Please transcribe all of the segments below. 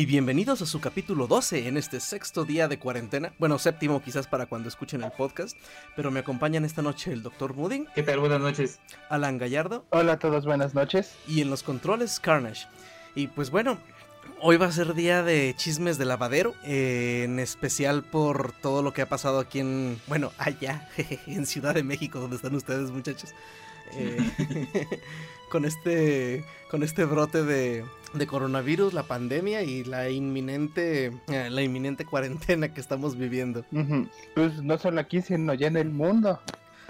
Y bienvenidos a su capítulo 12 en este sexto día de cuarentena. Bueno, séptimo quizás para cuando escuchen el podcast. Pero me acompañan esta noche el Dr. Mooding. ¿Qué tal? Buenas noches. Alan Gallardo. Hola a todos, buenas noches. Y en los controles, Carnage. Y pues bueno, Hoy va a ser día de chismes de lavadero, eh, en especial por todo lo que ha pasado aquí en, bueno, allá, en Ciudad de México, donde están ustedes muchachos. Eh, con este con este brote de, de, coronavirus, la pandemia y la inminente eh, la inminente cuarentena que estamos viviendo. Pues no solo aquí, sino ya en el mundo,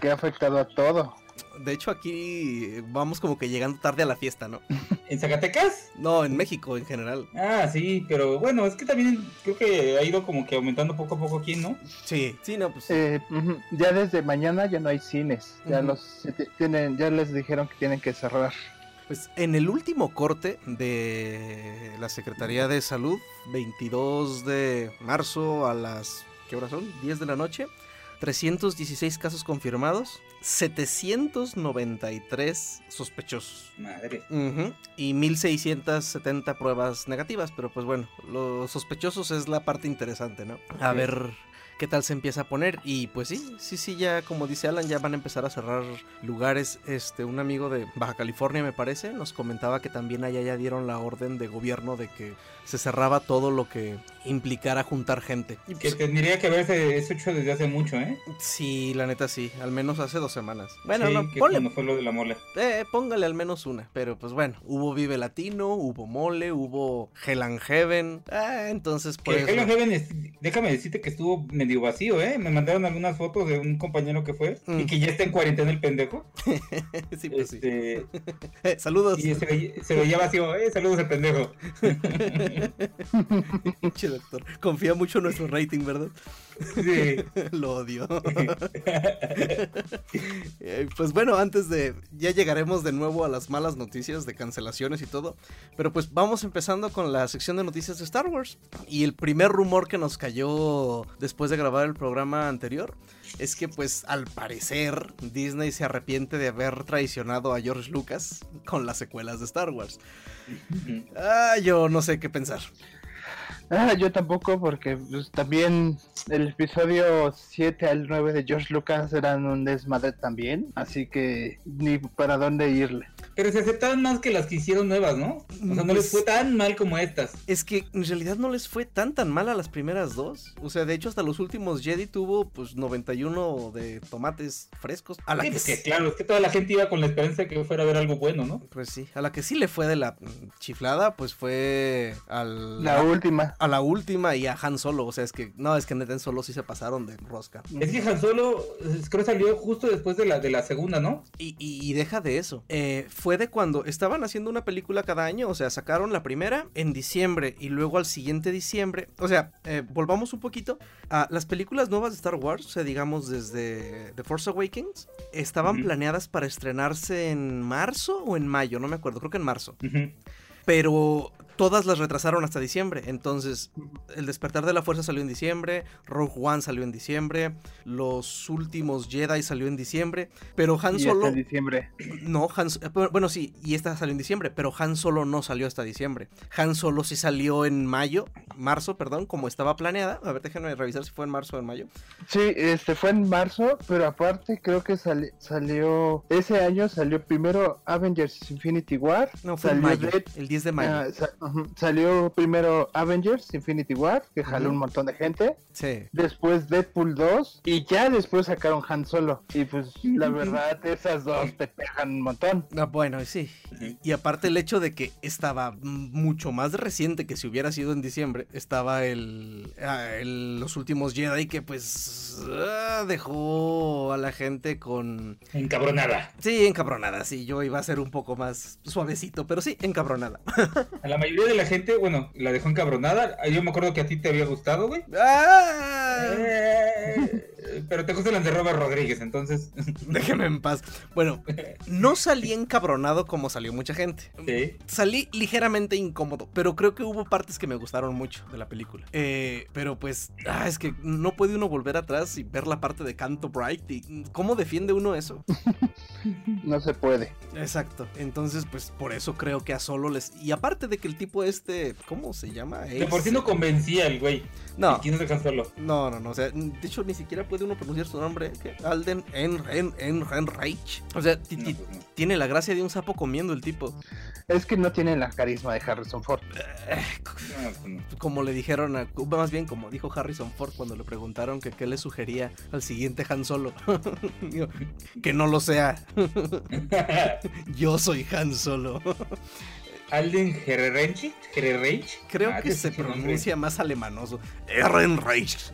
que ha afectado a todo. De hecho, aquí vamos como que llegando tarde a la fiesta, ¿no? ¿En Zacatecas? No, en México en general. Ah, sí, pero bueno, es que también creo que ha ido como que aumentando poco a poco aquí, ¿no? Sí, sí, no, pues. Eh, ya desde mañana ya no hay cines. Ya los tienen, ya les dijeron que tienen que cerrar. Pues en el último corte de la Secretaría de Salud, 22 de marzo a las, ¿qué horas son? 10 de la noche. 316 casos confirmados, 793 sospechosos. Madre. Y 1670 pruebas negativas, pero pues bueno, los sospechosos es la parte interesante, ¿no? A ver qué tal se empieza a poner. Y pues sí, sí, sí, ya como dice Alan, ya van a empezar a cerrar lugares. Este, un amigo de Baja California, me parece, nos comentaba que también allá ya dieron la orden de gobierno de que se cerraba todo lo que implicara juntar gente. Y que tendría que haberse hecho desde hace mucho, ¿eh? Sí, la neta sí, al menos hace dos semanas. Bueno, sí, no, que ponle. fue lo de la mole. Eh, póngale al menos una. Pero pues bueno, hubo Vive Latino, hubo mole, hubo Hell and Heaven. Ah, entonces por eso... Hell and Heaven, es, déjame decirte que estuvo medio vacío, ¿eh? Me mandaron algunas fotos de un compañero que fue y que ya está en cuarentena el pendejo. sí, pues este... sí. Saludos. Y se veía, se veía vacío, ¿eh? Saludos al pendejo. doctor. Confía mucho en nuestro rating, ¿verdad? Sí. Lo odio. Eh, pues bueno, antes de. Ya llegaremos de nuevo a las malas noticias de cancelaciones y todo. Pero pues vamos empezando con la sección de noticias de Star Wars. Y el primer rumor que nos cayó después de grabar el programa anterior es que pues al parecer Disney se arrepiente de haber traicionado a George Lucas con las secuelas de Star Wars. Ah, yo no sé qué pensar. Ah, yo tampoco, porque pues, también el episodio 7 al 9 de George Lucas eran un desmadre también, así que ni para dónde irle. Pero se aceptaban más que las que hicieron nuevas, ¿no? O sea, no les fue tan mal como estas. Es que en realidad no les fue tan tan mal a las primeras dos. O sea, de hecho hasta los últimos Jedi tuvo pues 91 de tomates frescos. A la que, claro, es que toda la gente iba con la esperanza de que fuera a ver algo bueno, ¿no? Pues sí, a la que sí le fue de la chiflada, pues fue al... La última a la última y a Han Solo. O sea, es que no, es que en Solo sí se pasaron de rosca. Es que Han Solo creo que salió justo después de la, de la segunda, ¿no? Y, y, deja de eso. Eh, fue de cuando estaban haciendo una película cada año. O sea, sacaron la primera en diciembre y luego al siguiente diciembre. O sea, eh, volvamos un poquito a las películas nuevas de Star Wars. O sea, digamos desde The Force Awakens. Estaban planeadas para estrenarse en marzo o en mayo, no me acuerdo. Creo que en marzo. Pero todas las retrasaron hasta diciembre. Entonces, El despertar de la fuerza salió en diciembre, Rogue One salió en diciembre, Los últimos Jedi salió en diciembre, pero Han Solo en diciembre. No, Han bueno, sí, y esta salió en diciembre, pero Han Solo no salió hasta diciembre. Han Solo sí salió en mayo, marzo, perdón, como estaba planeada. A ver, déjenme revisar si fue en marzo o en mayo. Sí, este fue en marzo, pero aparte creo que salió ese año salió primero Avengers Infinity War. No, fue en mayo, el 10 de mayo. Ah, Salió primero Avengers Infinity War, que jaló un montón de gente. Sí. Después Deadpool 2 y ya después sacaron Han Solo. Y pues la verdad, esas dos te pegan un montón. Ah, bueno, sí. Y, aparte el hecho de que estaba mucho más reciente que si hubiera sido en diciembre, estaba el, ah, Los Últimos Jedi que pues ah, dejó a la gente con... Encabronada. Sí, encabronada, sí. Yo iba a ser un poco más suavecito, pero sí, encabronada. A la mayoría mayoría de la gente, bueno, la dejó encabronada. Yo me acuerdo que a ti te había gustado, güey. ¡Ah! Eh, pero te gusta el de Robert Rodríguez, entonces. Déjeme en paz. Bueno, no salí encabronado como salió mucha gente. Sí. Salí ligeramente incómodo, pero creo que hubo partes que me gustaron mucho de la película. Eh, pero pues, ah, es que no puede uno volver atrás y ver la parte de Canto Bright. Y, ¿Cómo defiende uno eso? No se puede. Exacto. Entonces, pues por eso creo que a solo les. Y aparte de que el tipo este, ¿cómo se llama? De por sí no convencía el güey. No. ¿Quién es el solo? No, no, no. O sea, de hecho ni siquiera puede uno pronunciar su nombre. ¿qué? Alden en en en Reich. O sea, No, pues no. tiene la gracia de un sapo comiendo el tipo. Es que no tiene la carisma de Harrison Ford. No, pues. Como le dijeron a. Más bien, como dijo Harrison Ford cuando le preguntaron que qué le sugería al siguiente Han Solo. Digo, que no lo sea. Yo soy Han Solo. Alden Herrenchi. Creo Ah, que se pinche nombre. pronuncia más alemanoso. Ehrenreich.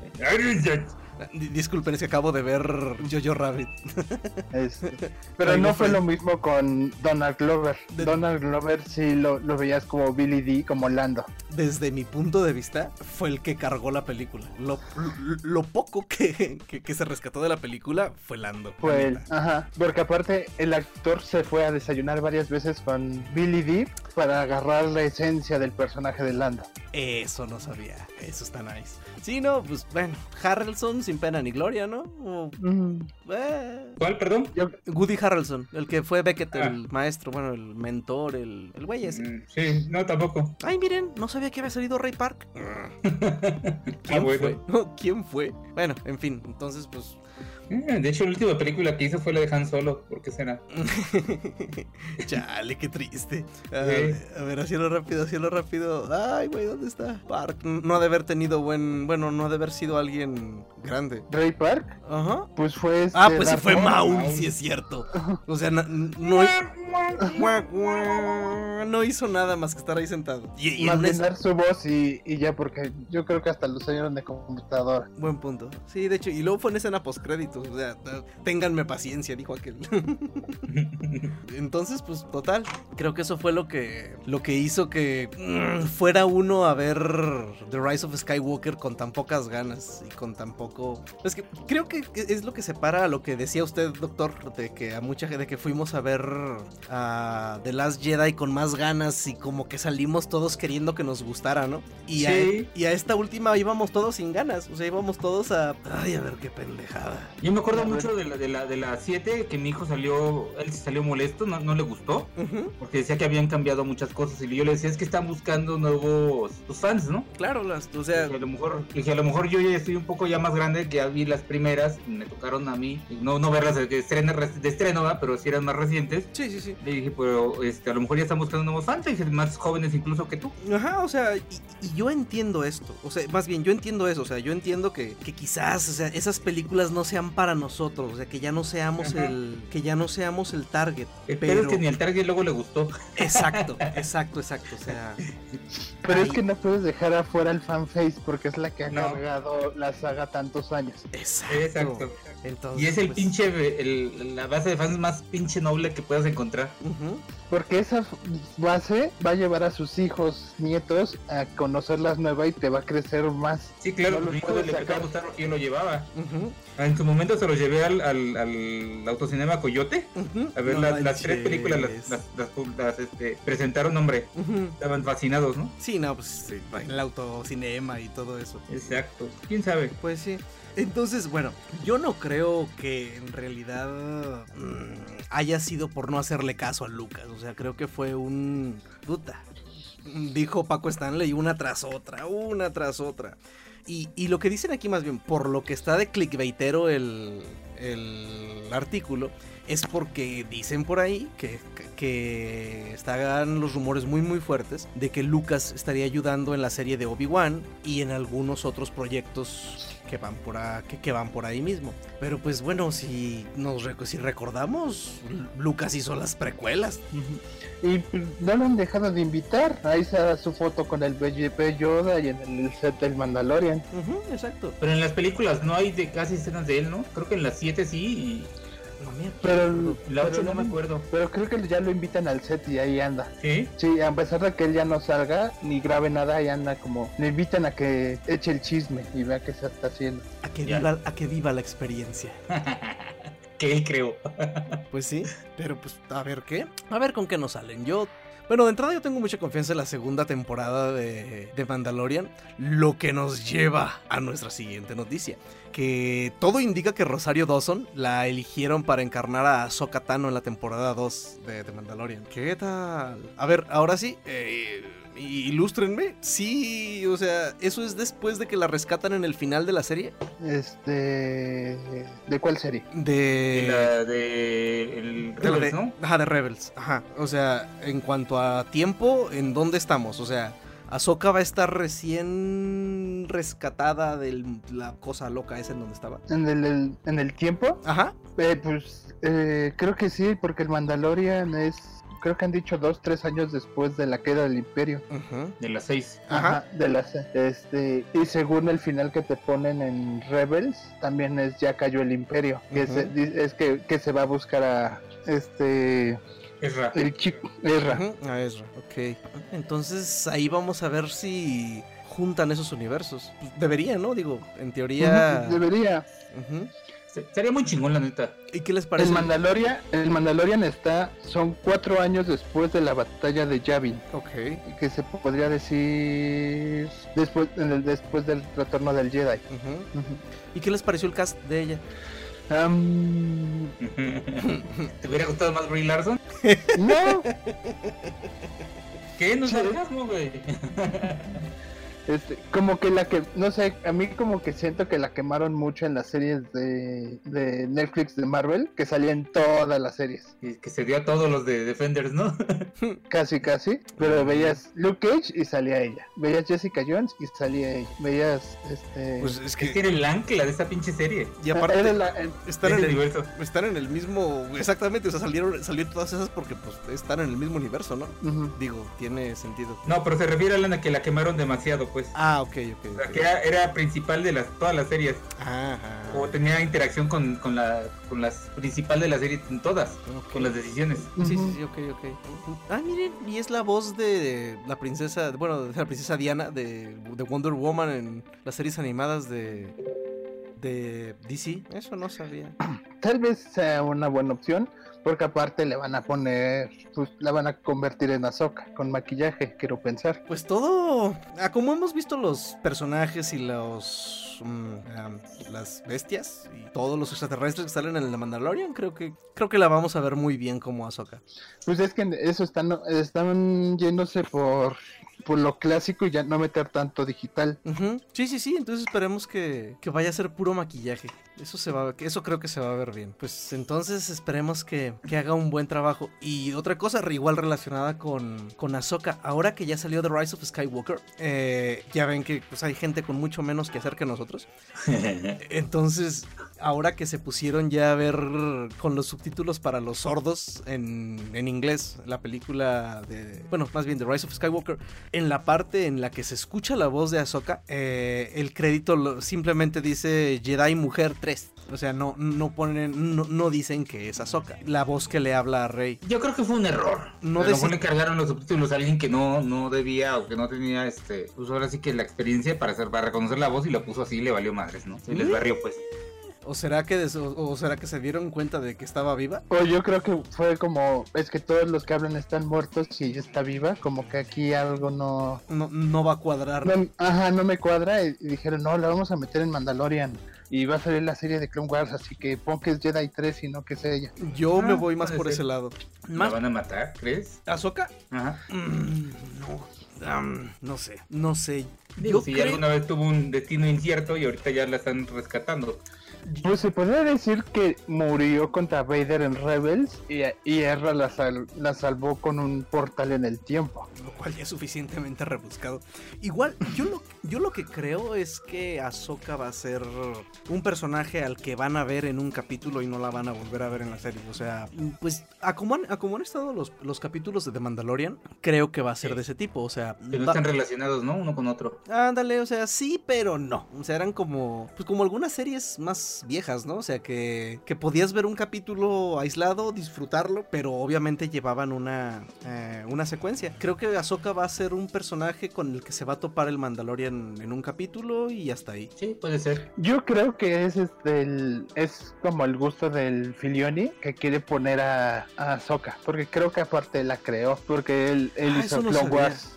Di- Disculpen, es que acabo de ver Jojo Rabbit. Este, pero Ay, no fue lo mismo con Donald Glover. De- Donald Glover sí lo, lo veías como Billy D, como Lando. Desde mi punto de vista, fue el que cargó la película. Lo, lo- poco que, que- que se rescató de la película fue Lando. la Fue él. Ajá. Porque aparte el actor se fue a desayunar varias veces con Billy D para agarrar la esencia del personaje de Lando. Eso no sabía. Eso está nice. Sí, no, pues bueno, Harrelson sin pena ni gloria, ¿no? O, Mm, eh, ¿Cuál, perdón? Woody Harrelson, el que fue Beckett, Ah. el maestro, bueno, el mentor, el, el güey ese. Mm, Sí, no, tampoco. Ay, miren, no sabía que había salido Ray Park. Ah, ¿Quién bueno. fue? ¿Quién fue? Bueno, en fin, entonces pues... Mm, De hecho, la última película que hizo fue la de Han Solo. ¿Por qué será? Chale, qué triste. A, ver, a ver, haciendo rápido, haciendo rápido. Ay, güey, ¿dónde está? Park. No ha de haber tenido buen... Bueno, no ha de haber sido alguien grande. Ray Park, Ajá. pues fue. este Ah, pues sí fue Maul. Maul, sí es cierto. O sea, no, no, hizo nada más que estar ahí sentado. Y, y dar su voz y, y ya, porque yo creo que hasta lo salieron de computadora. Buen punto. Sí, de hecho, y luego fue en escena O sea, ténganme paciencia, dijo aquel. Entonces, pues, total. Creo que eso fue lo que, lo que hizo que mm, fuera uno a ver The Rise of Skywalker con tan pocas ganas y con tan poco. Es que creo que es lo que separa a lo que decía usted, doctor, de que a mucha gente que fuimos a ver a The Last Jedi con más ganas y como que salimos todos queriendo que nos gustara, ¿no? Y, Sí. a, y a esta última íbamos todos sin ganas. O sea, íbamos todos a. Ay, a ver qué pendejada. Yo me acuerdo mucho de la de la de la 7 que mi hijo salió, él salió molesto, no, no le gustó, porque decía que habían cambiado muchas cosas y yo le decía es que están buscando nuevos pues, fans, ¿no? Claro, las, o sea, a lo mejor, dije, a lo mejor yo ya estoy un poco ya más grande, que ya vi las primeras, me tocaron a mí, no, no verlas de estreno, de estreno, ¿verdad? pero si eran más recientes. sí, sí, sí. Le dije, pero este, a lo mejor ya están buscando nuevos fans, dije, más jóvenes incluso que tú. Ajá, o sea, y, y yo entiendo esto. O sea, más bien, yo entiendo eso. O sea, yo entiendo que, que quizás, o sea, esas películas no sean para nosotros. O sea, que ya no seamos Ajá. el. Que ya no seamos el target. El pedo es que ni al Target luego le gustó. Exacto, exacto, exacto. O sea. Pero es que no puedes dejar afuera el fanface porque es la que ha No. cargado la saga tantos años. Exacto. Exacto. Entonces, Y es el pues, pinche, el- la base de fans más pinche noble que puedas encontrar. Porque esa base va a llevar a sus hijos, nietos, a conocer las nuevas y te va a crecer más. Sí, claro, No lo mi hijo le empezó a gustar porque yo lo llevaba. Ujú, En su momento se los llevé al, al, al autocinema Coyote. ujú. A ver, No las, las tres películas las, las, las, las, este, presentaron, hombre. Estaban fascinados, ¿no? Sí, no, pues sí, el autocinema y todo eso. Exacto. ¿Quién sabe? Pues sí. Entonces, bueno, yo no creo que en realidad mm, haya sido por no hacerle caso a Lucas. O sea, creo que fue un... Puta. Dijo Paco Stanley una tras otra, una tras otra. Y, lo que dicen aquí más bien, por lo que está de clickbaitero el, el artículo, es porque dicen por ahí que, que están los rumores muy muy fuertes de que Lucas estaría ayudando en la serie de Obi-Wan y en algunos otros proyectos que van por a- que, que van por ahí mismo. Pero pues bueno, si nos si recordamos, Lucas hizo las precuelas. Y pues, no lo han dejado de invitar. Ahí está su foto con el BGP Yoda y en el set del Mandalorian. Exacto. Pero en las películas no hay de casi escenas de él, ¿no? Creo que en las siete sí. No me Pero, acuerdo. La pero 8 no me acuerdo. Pero creo que ya lo invitan al set y ahí anda. ¿Sí? Sí, a pesar de que él ya no salga ni grabe nada, ahí anda como. Le invitan a que eche el chisme y vea qué se está haciendo. A que, Ya. viva, a que viva la experiencia. que él creó. Pues sí, pero pues a ver qué. A ver con qué nos salen. Yo. Bueno, de entrada yo tengo mucha confianza en la segunda temporada de, de Mandalorian, lo que nos lleva a nuestra siguiente noticia. Que todo indica que Rosario Dawson la eligieron para encarnar a Ahsoka Tano en la temporada 2 de, de Mandalorian. ¿Qué tal? A ver, ahora sí, eh, ilústrenme. Sí, o sea, eso es después de que la rescatan en el final de la serie. Este. ¿De cuál serie? De... De la de. El Rebels, de- ¿no? Ajá, de Rebels. Ajá. O sea, en cuanto a tiempo, ¿en dónde estamos? O sea, Ahsoka va a estar recién rescatada de la cosa loca esa en donde estaba. ¿En el, el- en el tiempo? Ajá. Eh, pues eh, creo que sí, porque el Mandalorian es. Creo que han dicho dos, tres años después de la queda del Imperio. Ujú. De las 6. Ajá. de las este y según el final que te ponen en Rebels también es ya cayó el Imperio es que, que se va a buscar a este Es raro. el chico Ezra. Ujú, A Ezra, ok. Entonces ahí vamos a ver si juntan esos universos. Pues, Debería, ¿no? Digo, en teoría. Debería. Se- Sería muy chingón, la neta. ¿Y qué les parece? el Mandalorian el Mandalorian está son cuatro años después de la batalla de Yavin Ok. que se podría decir después en el- después del retorno del Jedi. ¿Y qué les pareció el cast de ella? Am, ¿Te hubiera gustado más Brie Larson? no ¿Qué? No es güey. Este, como que la que, no sé, a mí como que siento que la quemaron mucho en las series de, de Netflix de Marvel, que salían todas las series, Y que se dio a todos los de Defenders, ¿no? casi casi, pero veías Luke Cage y salía ella, veías Jessica Jones y salía ella, veías este... Pues es Es que que. era el ancla de esta pinche serie. Y aparte. era la- el- Están de en, el, universo. están en el mismo. Exactamente, o sea, salieron, salieron todas esas porque pues están en el mismo universo, ¿no? Digo, tiene sentido. No, pero se refiere a la que la quemaron demasiado, pues. Ah, ok, ok. O sea, ok. que era, era principal de las todas las series. Ajá. O tenía interacción con, con la con las principal de la serie en todas, con las decisiones. Sí, sí, sí, ok, ok. Ah, miren, y es la voz de la princesa, bueno, de la princesa Diana de, de Wonder Woman en las series animadas de de DC. Eso no sabía. Tal vez sea una buena opción, porque aparte le van a poner, pues la van a convertir en Ahsoka, con maquillaje, quiero pensar. Pues todo, ah, como hemos visto los personajes y los mm, las bestias y todos los extraterrestres que salen en el Mandalorian, creo que creo que la vamos a ver muy bien como Ahsoka. Pues es que eso están, están yéndose por, por lo clásico y ya no meter tanto digital. Sí, sí, sí, entonces esperemos que, que vaya a ser puro maquillaje. Eso se va, eso creo que se va a ver bien. Pues entonces esperemos que, que haga un buen trabajo. Y otra cosa re- igual relacionada con, con Ahsoka, ahora que ya salió The Rise of Skywalker, eh, ya ven que pues hay gente con mucho menos que hacer que nosotros. Entonces, ahora que se pusieron ya a ver con los subtítulos para los sordos en, en inglés, la película de. Bueno, más bien The Rise of Skywalker, en la parte en la que se escucha la voz de Ahsoka, eh, el crédito lo- simplemente dice Jedi Mujer 3. O sea, no, no ponen, no, no dicen que es Ahsoka. La voz que le habla a Rey. Yo creo que fue un error. No a lo mejor deci- le cargaron los subtítulos a alguien que no, no debía o que no tenía este, pues ahora sí que la experiencia para hacer, para reconocer la voz y lo puso así y le valió madres, ¿no? Y les barrió pues. ¿O será que, des- o, o será que se dieron cuenta de que estaba viva? O yo creo que fue como, es que todos los que hablan están muertos y ella está viva, como que aquí algo no... No, no va a cuadrar. no- ajá, no me cuadra y, y dijeron, no, la vamos a meter en Mandalorian. Y va a salir la serie de Clone Wars, así que pon que es Jedi 3 y no que es ella. Yo me Ah, voy más por ser. ese lado. ¿La van a matar, crees? ¿Ahsoka? Ajá. Mm, no. No sé, no sé. Digo, Yo si creo- alguna vez tuvo un destino incierto y ahorita ya la están rescatando. Pues se podría decir que murió contra Vader en Rebels y, y Ezra la, sal- la salvó con un portal en el tiempo. Lo cual ya es suficientemente rebuscado. Igual, yo lo, yo lo que creo es que Ahsoka va a ser un personaje al que van a ver en un capítulo y no la van a volver a ver en la serie. O sea, pues a como han, a como han estado los, los capítulos de The Mandalorian, creo que va a ser de ese tipo. O sea, va- están relacionados, ¿no? Uno con otro. Ándale, o sea, sí, pero no. O sea, eran como, pues como algunas series más series viejas, ¿no? O sea, que, que podías ver un capítulo aislado, disfrutarlo, pero obviamente llevaban una, eh, una secuencia. Creo que Ahsoka va a ser un personaje con el que se va a topar el Mandalorian en un capítulo y hasta ahí. Sí, puede ser. Yo creo que es este el, es como el gusto del Filioni que quiere poner a, a Ahsoka, porque creo que aparte la creó, porque él, él Ah, hizo no Clone. Wars.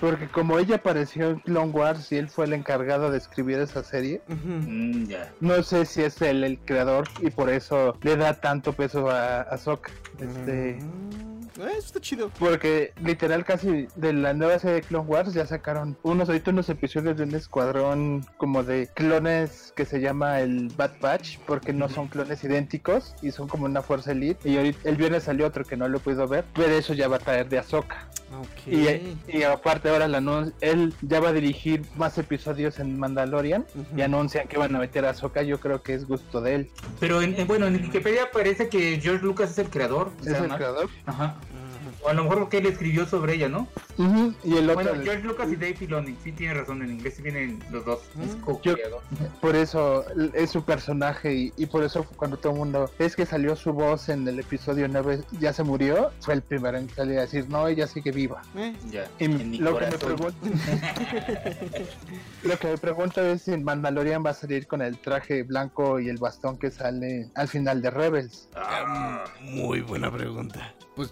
Porque como ella apareció en Clone Wars y él fue el encargado de escribir esa serie. Mm, no sé si es él el creador y por eso le da tanto peso a Ahsoka. Este, Mm, eh, eso está chido. porque literal casi de la nueva serie de Clone Wars ya sacaron unos ahorita unos episodios de un escuadrón como de clones que se llama el Bad Batch porque no son clones idénticos y son como una fuerza elite y ahorita el viernes salió otro que no lo he podido ver pero eso ya va a traer de Ahsoka Ok. y, y aparte ahora la él ya va a dirigir más episodios en Mandalorian y anuncian que van a meter a Ahsoka yo creo que es gusto de él Pero en, en- bueno, en Wikipedia parece que George Lucas es el creador. o es sea, el creador Ajá. Mm. O a lo mejor porque él escribió sobre ella, ¿no? Y el otro Bueno, George Lucas y Dave Filoni, sí tiene razón, en inglés vienen los dos. Es Mm. co-creador. Por eso es su personaje y, y por eso cuando todo el mundo es que salió su voz en el episodio 9 ya se murió, fue el primero en salir a decir no, ella sigue viva. Eh, Ya, Y en mi lo que, me pregunto, lo que me pregunto es si Mandalorian va a salir con el traje blanco y el bastón que sale al final de Rebels. Ah, Muy buena pregunta. Pues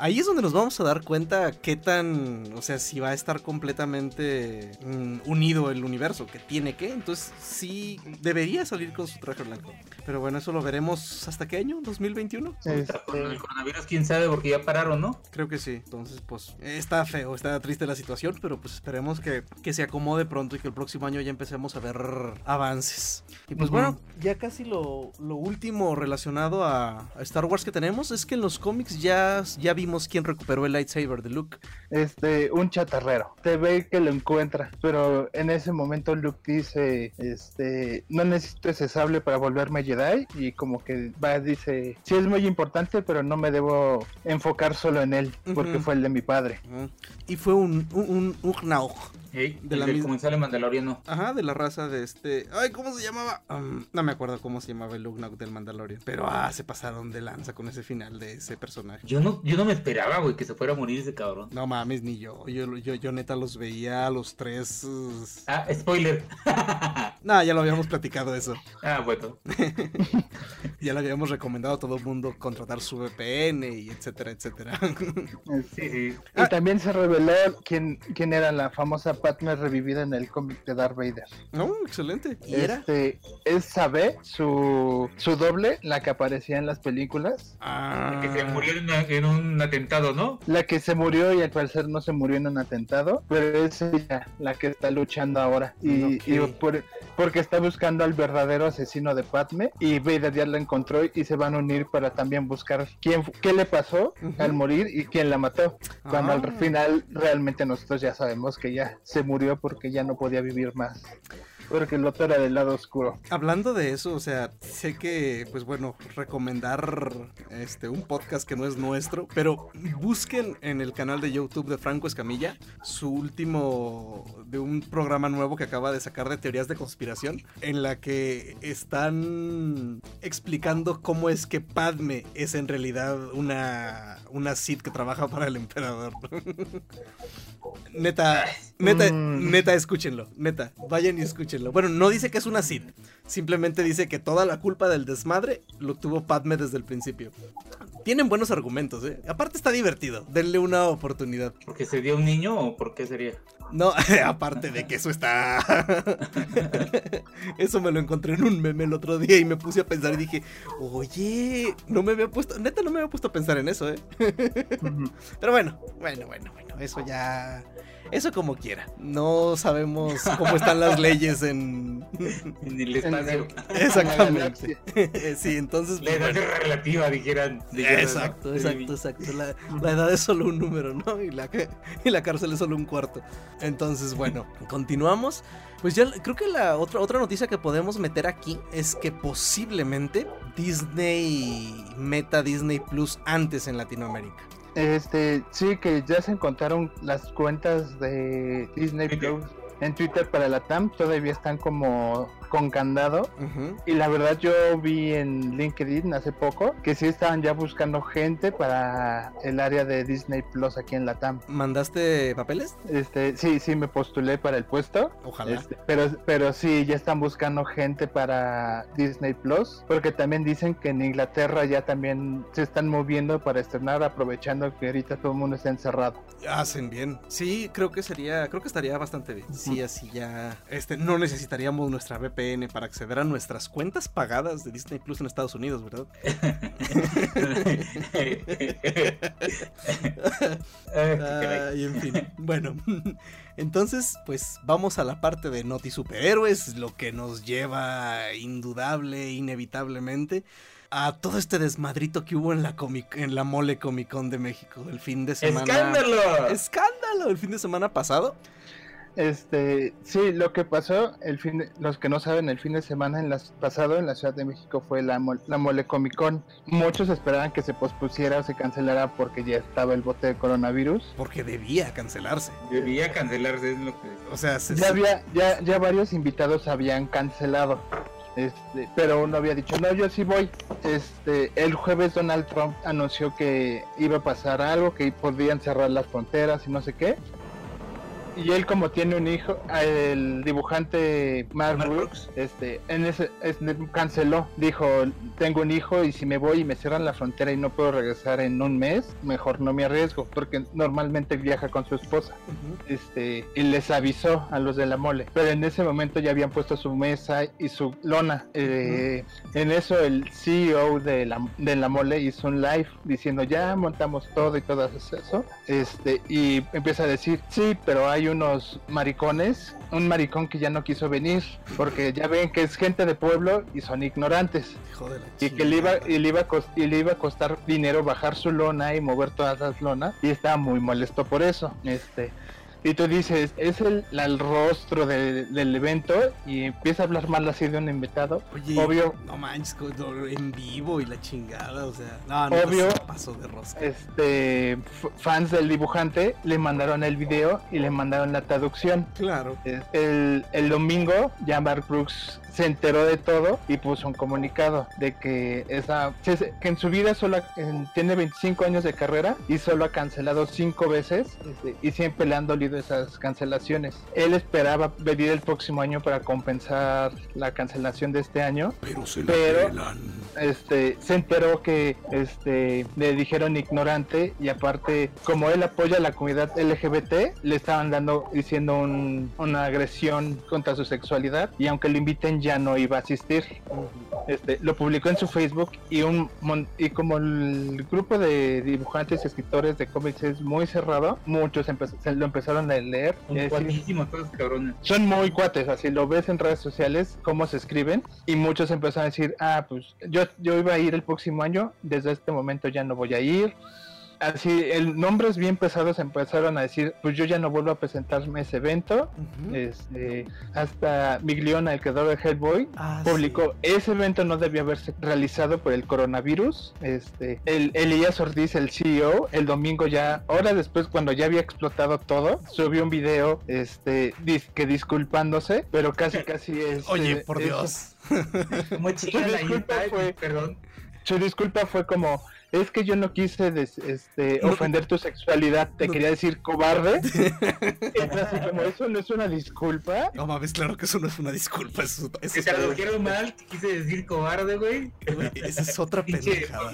ahí es donde nos vamos a dar cuenta qué tan, o sea, si va a estar completamente mm, unido el universo, que tiene que. Entonces sí debería salir con su traje blanco. Pero bueno, eso lo veremos hasta qué año, 2021. puta, con el Este, coronavirus, quién sabe, porque ya pararon, ¿no? Creo que sí. Entonces, pues está feo, está triste la situación, pero pues esperemos que, que se acomode pronto y que el próximo año ya empecemos a ver avances. Y pues Ujú. bueno, ya casi lo, lo último relacionado a, a Star Wars que tenemos es que en los cómics ya, ya vimos quién recuperó el lightsaber de Luke. este, un chatarrero. Te ve que lo encuentra, pero en ese momento Luke dice, este, no necesito ese sable para volverme Jedi y como que va dice, sí es muy importante, pero no me debo enfocar solo en él porque Ujú. fue el de mi padre. Ujú. Y fue un, un, un Ugnaught. Ey, De la del misma- comensal mandaloriano. Ajá, de la raza de este. Ay, ¿cómo se llamaba? Um, no me acuerdo cómo se llamaba el Ugnaught del Mandalorian. Pero ah, se pasaron de lanza con ese final de ese personaje. Yo no, yo no me esperaba, güey, que se fuera a morir ese cabrón. No mames, ni yo. Yo, yo, yo neta los veía a los tres. uh, Ah, spoiler. Nah, ya lo habíamos platicado eso. ah, bueno. Ya le habíamos recomendado a todo el mundo contratar su VPN y etcétera, etcétera. Sí, sí. Y también se reveló quién, quién era la famosa Padme revivida en el cómic de Darth Vader. no, excelente. ¿Y era? Este, es Sabe, su, su doble, la que aparecía en las películas. Ah, Que se murió en, una- en un atentado, ¿no? La que se murió y al parecer no se murió en un atentado, pero es ella la que está luchando ahora. Y, por- porque está buscando al verdadero asesino de Padme y Vader ya la encontró y se van a unir para también buscar quién, qué le pasó al morir y quién la mató. Cuando Ah. al final realmente nosotros ya sabemos que ya se murió porque ya no podía vivir más. Porque el otro era del lado oscuro. Hablando de eso, o sea, sé que, pues bueno, recomendar este un podcast que no es nuestro, pero busquen en el canal de YouTube de Franco Escamilla su último de un programa nuevo que acaba de sacar de teorías de conspiración, en la que están explicando cómo es que Padme es en realidad una una Sith que trabaja para el emperador. neta, neta, Mm. neta, escúchenlo, neta, vayan y escúchenlo. Bueno, no dice que es una Sith, simplemente dice que toda la culpa del desmadre lo tuvo Padme desde el principio. Tienen buenos argumentos, ¿eh? Aparte está divertido, denle una oportunidad. ¿Porque se dio un niño o por qué sería? No, aparte de que eso está... eso me lo encontré en un meme el otro día y me puse a pensar y dije, oye, no me había puesto, neta no me había puesto a pensar en eso, ¿eh? Pero bueno, bueno, bueno, bueno, eso ya... Eso como quiera. No sabemos cómo están las leyes en... En el espacio. Exactamente. sí, entonces... La pues, edad bueno. es relativa, dijeran. dijeran, Exacto, exacto, exacto. La, la edad es solo un número, ¿no? Y la, y la cárcel es solo un cuarto. Entonces, bueno, continuamos. Pues ya creo que la otra, otra noticia que podemos meter aquí es que posiblemente Disney meta Disney Plus antes en Latinoamérica. Este, sí, que ya se encontraron las cuentas de Disney. Plus en Twitter para la TAM, todavía están como con candado. Y la verdad yo vi en LinkedIn hace poco que sí estaban ya buscando gente para el área de Disney Plus aquí en la TAM. ¿Mandaste papeles? Este, sí, sí me postulé para el puesto. Ojalá. Este, pero, pero sí, ya están buscando gente para Disney Plus, porque también dicen que en Inglaterra ya también se están moviendo para estrenar, aprovechando que ahorita todo el mundo está encerrado. Hacen bien. Sí, creo que sería, creo que estaría bastante bien. Sí, así ya, este, no necesitaríamos nuestra VPN para acceder a nuestras cuentas pagadas de Disney Plus en Estados Unidos, ¿verdad? Ay, en fin. Bueno, entonces, pues vamos a la parte de Noti Superhéroes, lo que nos lleva indudable, inevitablemente a todo este desmadrito que hubo en la comic en la Mole Comic Con de México el fin de semana. ¡Escándalo! ¡Escándalo! El fin de semana pasado. Este, sí, lo que pasó, el fin de- los que no saben, el fin de semana en las, pasado en la Ciudad de México fue la, mol- la Mole Comic Con. Muchos esperaban que se pospusiera o se cancelara porque ya estaba el bote de coronavirus. Porque debía cancelarse. Debía cancelarse, es lo que. O sea, se- Ya había, ya, ya varios invitados habían cancelado. Este, pero uno había dicho, no, yo sí voy. Este, el jueves Donald Trump anunció que iba a pasar algo, que podían cerrar las fronteras y no sé qué. Y él como tiene un hijo, el dibujante Mark, Mark Brooks, Brooks. este, en ese, es- canceló, dijo, tengo un hijo y si me voy y me cierran la frontera y no puedo regresar en un mes, mejor no me arriesgo, porque normalmente viaja con su esposa Ujú. este y les avisó a los de la mole. Pero en ese momento ya habían puesto su mesa y su lona. Eh, en eso el CEO de la, de la mole hizo un live diciendo ya montamos todo y todo eso este y empieza a decir sí pero hay unos maricones un maricón que ya no quiso venir porque ya ven que es gente de pueblo y son ignorantes. Y que le iba, y le iba a cos- y le iba a costar dinero bajar su lona y mover todas las lonas y estaba muy molesto por eso este y tú dices es el, el rostro de- del evento y empieza a hablar mal así de un invitado Oye, obvio. No manches, en vivo y la chingada, o sea. No, no, Obvio. pasó de rosca. este fans del dibujante le mandaron el video y le mandaron la traducción Claro. El, el domingo ya Mark Brooks se enteró de todo y puso un comunicado de que esa que en su vida solo en- tiene 25 años de carrera y solo ha cancelado cinco veces este, y siempre le han dolido esas cancelaciones. Él esperaba venir el próximo año para compensar la cancelación de este año, Pero se Pero- este se enteró que este le dijeron ignorante y aparte como él apoya a la comunidad LGBT le estaban dando diciendo un- una agresión contra su sexualidad y aunque lo inviten ya no iba a asistir este lo publicó en su Facebook y un y como el grupo de dibujantes y escritores de cómics es muy cerrado muchos empe- se lo empezaron a leer Son todos cabrones. son muy cuates, así lo ves en redes sociales, cómo se escriben, y muchos empezaron a decir, ah, pues yo, yo iba a ir el próximo año, desde este momento ya no voy a ir. Así, el nombres bien pesados empezaron a decir, pues yo ya no vuelvo a presentarme a ese evento. Este, hasta Migliona, el creador de Hellboy, Ah, publicó ese evento no debió haberse realizado por el coronavirus este el Elías Ortiz el CEO el domingo ya hora después cuando ya había explotado todo subió un video este dis- que disculpándose pero casi casi es sí. Oye, por es- Dios. Como chingan ahí, disculpa ay, fue- perdón. Su disculpa fue como es que yo no quise des- este, No- ofender tu sexualidad, te no- quería decir cobarde. Así como, eso no es una disculpa. No mames, claro que eso no es una disculpa. Eso, eso Que es, tradujeron mal, quise decir cobarde, güey. esa es otra Pinche pendejada.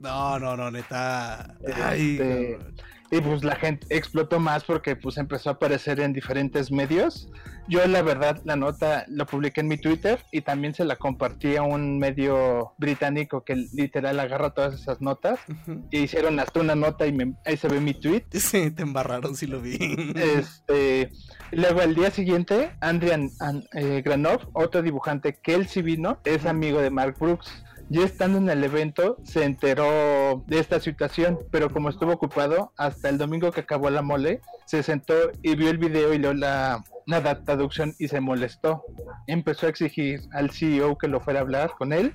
No, no, no, neta. Ay, Este, cabrón. Y pues la gente explotó más porque pues empezó a aparecer en diferentes medios. Yo la verdad la nota lo publiqué en mi Twitter y también se la compartí a un medio británico que literal agarra todas esas notas. Ujú. Y hicieron hasta una nota y me- ahí se ve mi tweet. Sí, te embarraron, sí lo vi. Este, luego al día siguiente, Andrian An- eh, Granov, otro dibujante que él sí vino, es amigo de Mark Brooks. Ya estando en el evento, se enteró de esta situación, pero como estuvo ocupado, hasta el domingo que acabó la mole, se sentó y vio el video y leyó la, la traducción y se molestó. Empezó a exigir al CEO que lo fuera a hablar con él.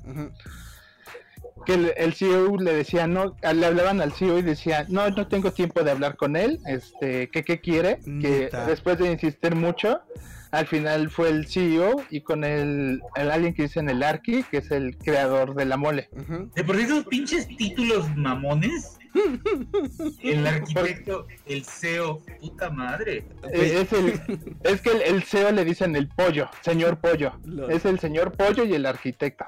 Que el, el CEO le decía no, le hablaban al CEO y decía no, no tengo tiempo de hablar con él, este, que qué quiere, que después de insistir mucho, al final fue el CEO y con el, el alguien que dice en el Arki, que es el creador de la mole. De por esos pinches títulos mamones. el arquitecto, el CEO, puta madre. Eh, es, el, es que el, el, CEO le dicen el pollo, señor pollo. Es el señor pollo y el arquitecto.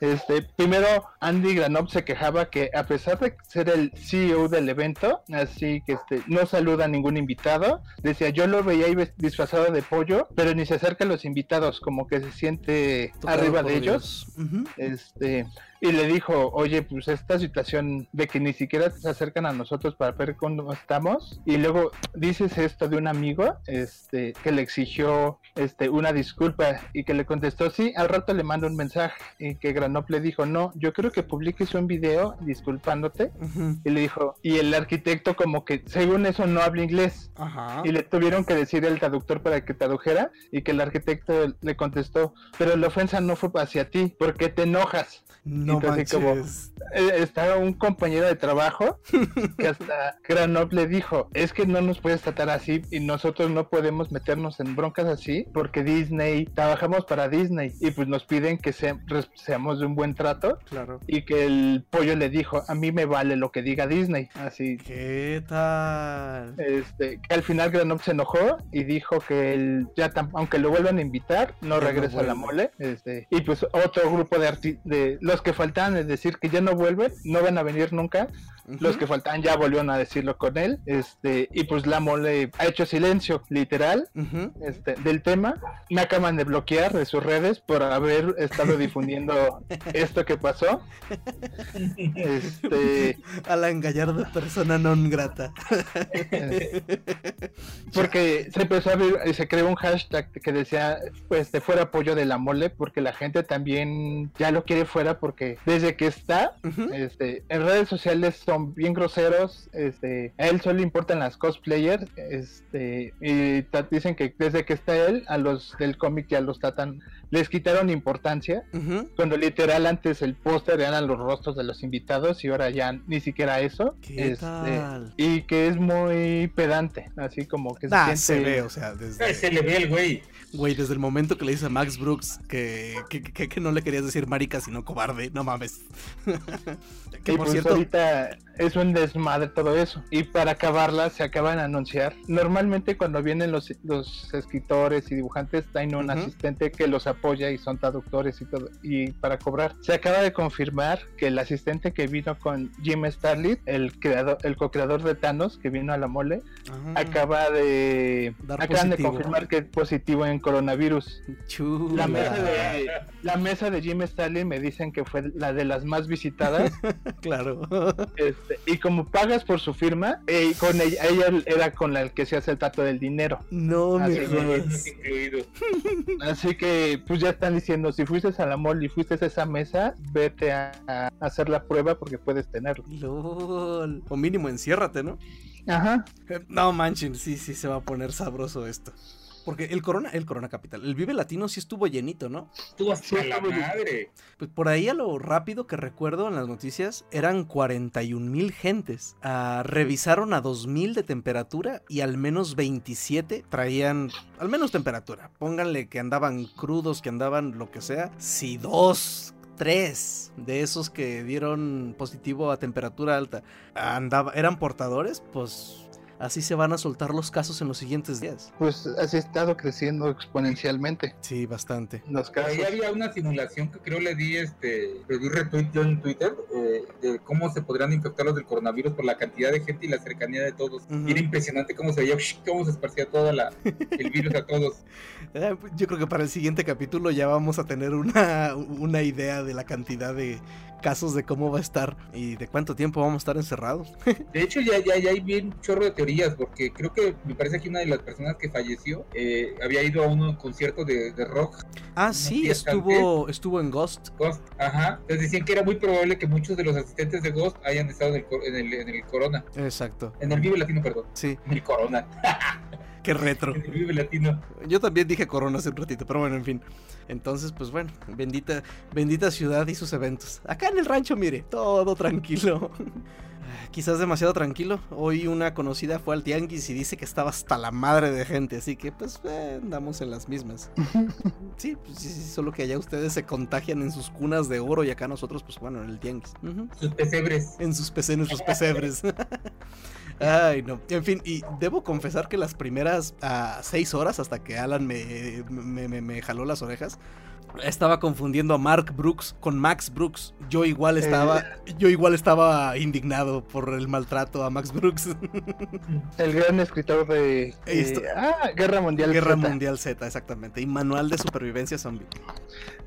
Este, primero Andy Granov se quejaba que a pesar de ser el CEO del evento, así que este, no saluda a ningún invitado, decía yo lo veía ahí disfrazado de pollo, pero ni se acerca a los invitados, como que se siente Tocado arriba de ellos. Uh -huh. Este, y le dijo, oye, pues esta situación de que ni siquiera se acercan a nosotros para ver cómo estamos, y luego dices esto de un amigo, este, que le exigió, este, una disculpa y que le contestó, sí, al rato le mando un mensaje, y que Granop le dijo, no, yo creo que publiques un video disculpándote, uh -huh. y le dijo, y el arquitecto como que, según eso, no habla inglés, -huh. y le tuvieron que decir el traductor para que tradujera, y que el arquitecto le contestó, pero la ofensa no fue hacia ti, porque te enojas. No Entonces, como eh, estaba un compañero de trabajo que hasta Granop le dijo, es que no nos puedes tratar así y nosotros no podemos meternos en broncas así porque Disney, trabajamos para Disney y pues nos piden que se, seamos de un buen trato. Claro. Y que el pollo le dijo, a mí me vale lo que diga Disney. Así. ¿Qué tal? Este, que al final Granop se enojó y dijo que él ya aunque lo vuelvan a invitar, no regresa no a la mole. Este, y pues otro grupo de, de los que faltaban es decir que ya no vuelven, no van a venir nunca. Uh -huh. Los que faltaban ya volvieron a decirlo con él. Este, y pues la mole ha hecho silencio, literal, uh -huh. este, del tema. Me acaban de bloquear de sus redes por haber estado difundiendo esto que pasó. Este. Alan Gallardo, persona non grata. porque se empezó a y se creó un hashtag que decía pues de fuera apoyo de la mole, porque la gente también ya lo quiere fuera porque desde que está, uh -huh. este, en redes sociales son bien groseros, este, a él solo importan las cosplayers, este, y dicen que desde que está él, a los del cómic ya los tratan, les quitaron importancia, uh -huh. cuando literal antes el póster eran los rostros de los invitados y ahora ya ni siquiera eso, este, y que es muy pedante, así como que nah, se, siente... se ve, o sea, desde... se le ve el güey. Güey, desde el momento que le dice a Max Brooks que, que, que, que no le querías decir marica sino cobarde, no mames. que por pues cierto. Ahorita es un desmadre todo eso. Y para acabarla, se acaban de anunciar. Normalmente, cuando vienen los, los escritores y dibujantes, tienen un uh -huh. asistente que los apoya y son traductores y todo. Y para cobrar, se acaba de confirmar que el asistente que vino con Jim Starlin, el creador, el co-creador de Thanos, que vino a la mole, -huh. acaba de. Dar acaban positivo. de confirmar que es positivo en coronavirus. Chula. La mesa de, la mesa de Jim Starlin me dicen que fue la de las más visitadas. claro. Y como pagas por su firma, eh, con ella, ella, era con la que se hace el trato del dinero. No Así incluido. Así que, pues ya están diciendo: si fuiste a la mall y fuiste a esa mesa, vete a, a hacer la prueba porque puedes tenerlo. LOL. O mínimo, enciérrate, ¿no? Ajá. No manchen, sí, sí, se va a poner sabroso esto. Porque el Corona, el Corona Capital, el Vive Latino sí estuvo llenito, ¿no? Estuvo hasta la madre. Pues por ahí a lo rápido que recuerdo en las noticias, eran 41 mil gentes. Uh, revisaron a 2000 de temperatura y al menos 27 traían al menos temperatura. Pónganle que andaban crudos, que andaban lo que sea. Si dos tres de esos que dieron positivo a temperatura alta andaba, eran portadores, pues así se van a soltar los casos en los siguientes días. Pues así ha estado creciendo exponencialmente. Sí, bastante. Los casos. Ahí había una simulación que creo le di este, le di retweet yo en Twitter eh, de cómo se podrían infectar los del coronavirus por la cantidad de gente y la cercanía de todos. Uh -huh. Y era impresionante cómo se veía, cómo se esparcía todo el virus a todos. Eh, yo creo que para el siguiente capítulo ya vamos a tener una, una idea de la cantidad de casos de cómo va a estar y de cuánto tiempo vamos a estar encerrados. de hecho, ya, ya, ya hay bien chorro de teorías, porque creo que me parece que una de las personas que falleció eh, había ido a un concierto de, de rock. Ah, sí, estuvo, estuvo en Ghost. Ghost, ajá. Entonces decían que era muy probable que muchos de los asistentes de Ghost hayan estado en el, en el, en el Corona. Exacto. En el Vive Latino, perdón. Sí. En el Corona. Qué retro. En el Vive Latino. Yo también dije Corona hace un ratito, pero bueno, en fin. Entonces, pues bueno, bendita, bendita ciudad y sus eventos. Acá en el rancho, mire, todo tranquilo. quizás demasiado tranquilo. Hoy una conocida fue al tianguis y dice que estaba hasta la madre de gente, así que pues eh, andamos en las mismas. sí, pues sí, sí, solo que allá ustedes se contagian en sus cunas de oro y acá nosotros, pues bueno, en el tianguis. Ujú. Sus pesebres. En sus PC, nuestros pesebres. Ay, no. En fin, y debo confesar que las primeras ah, seis horas, hasta que Alan me, me, me- me jaló las orejas, estaba confundiendo a Mark Brooks con Max Brooks. Yo igual estaba, yo igual estaba indignado por el maltrato a Max Brooks. El gran escritor de eh, Esto- ah, Guerra Mundial Guerra Z, Mundial Z, exactamente. Y Manual de Supervivencia Zombie.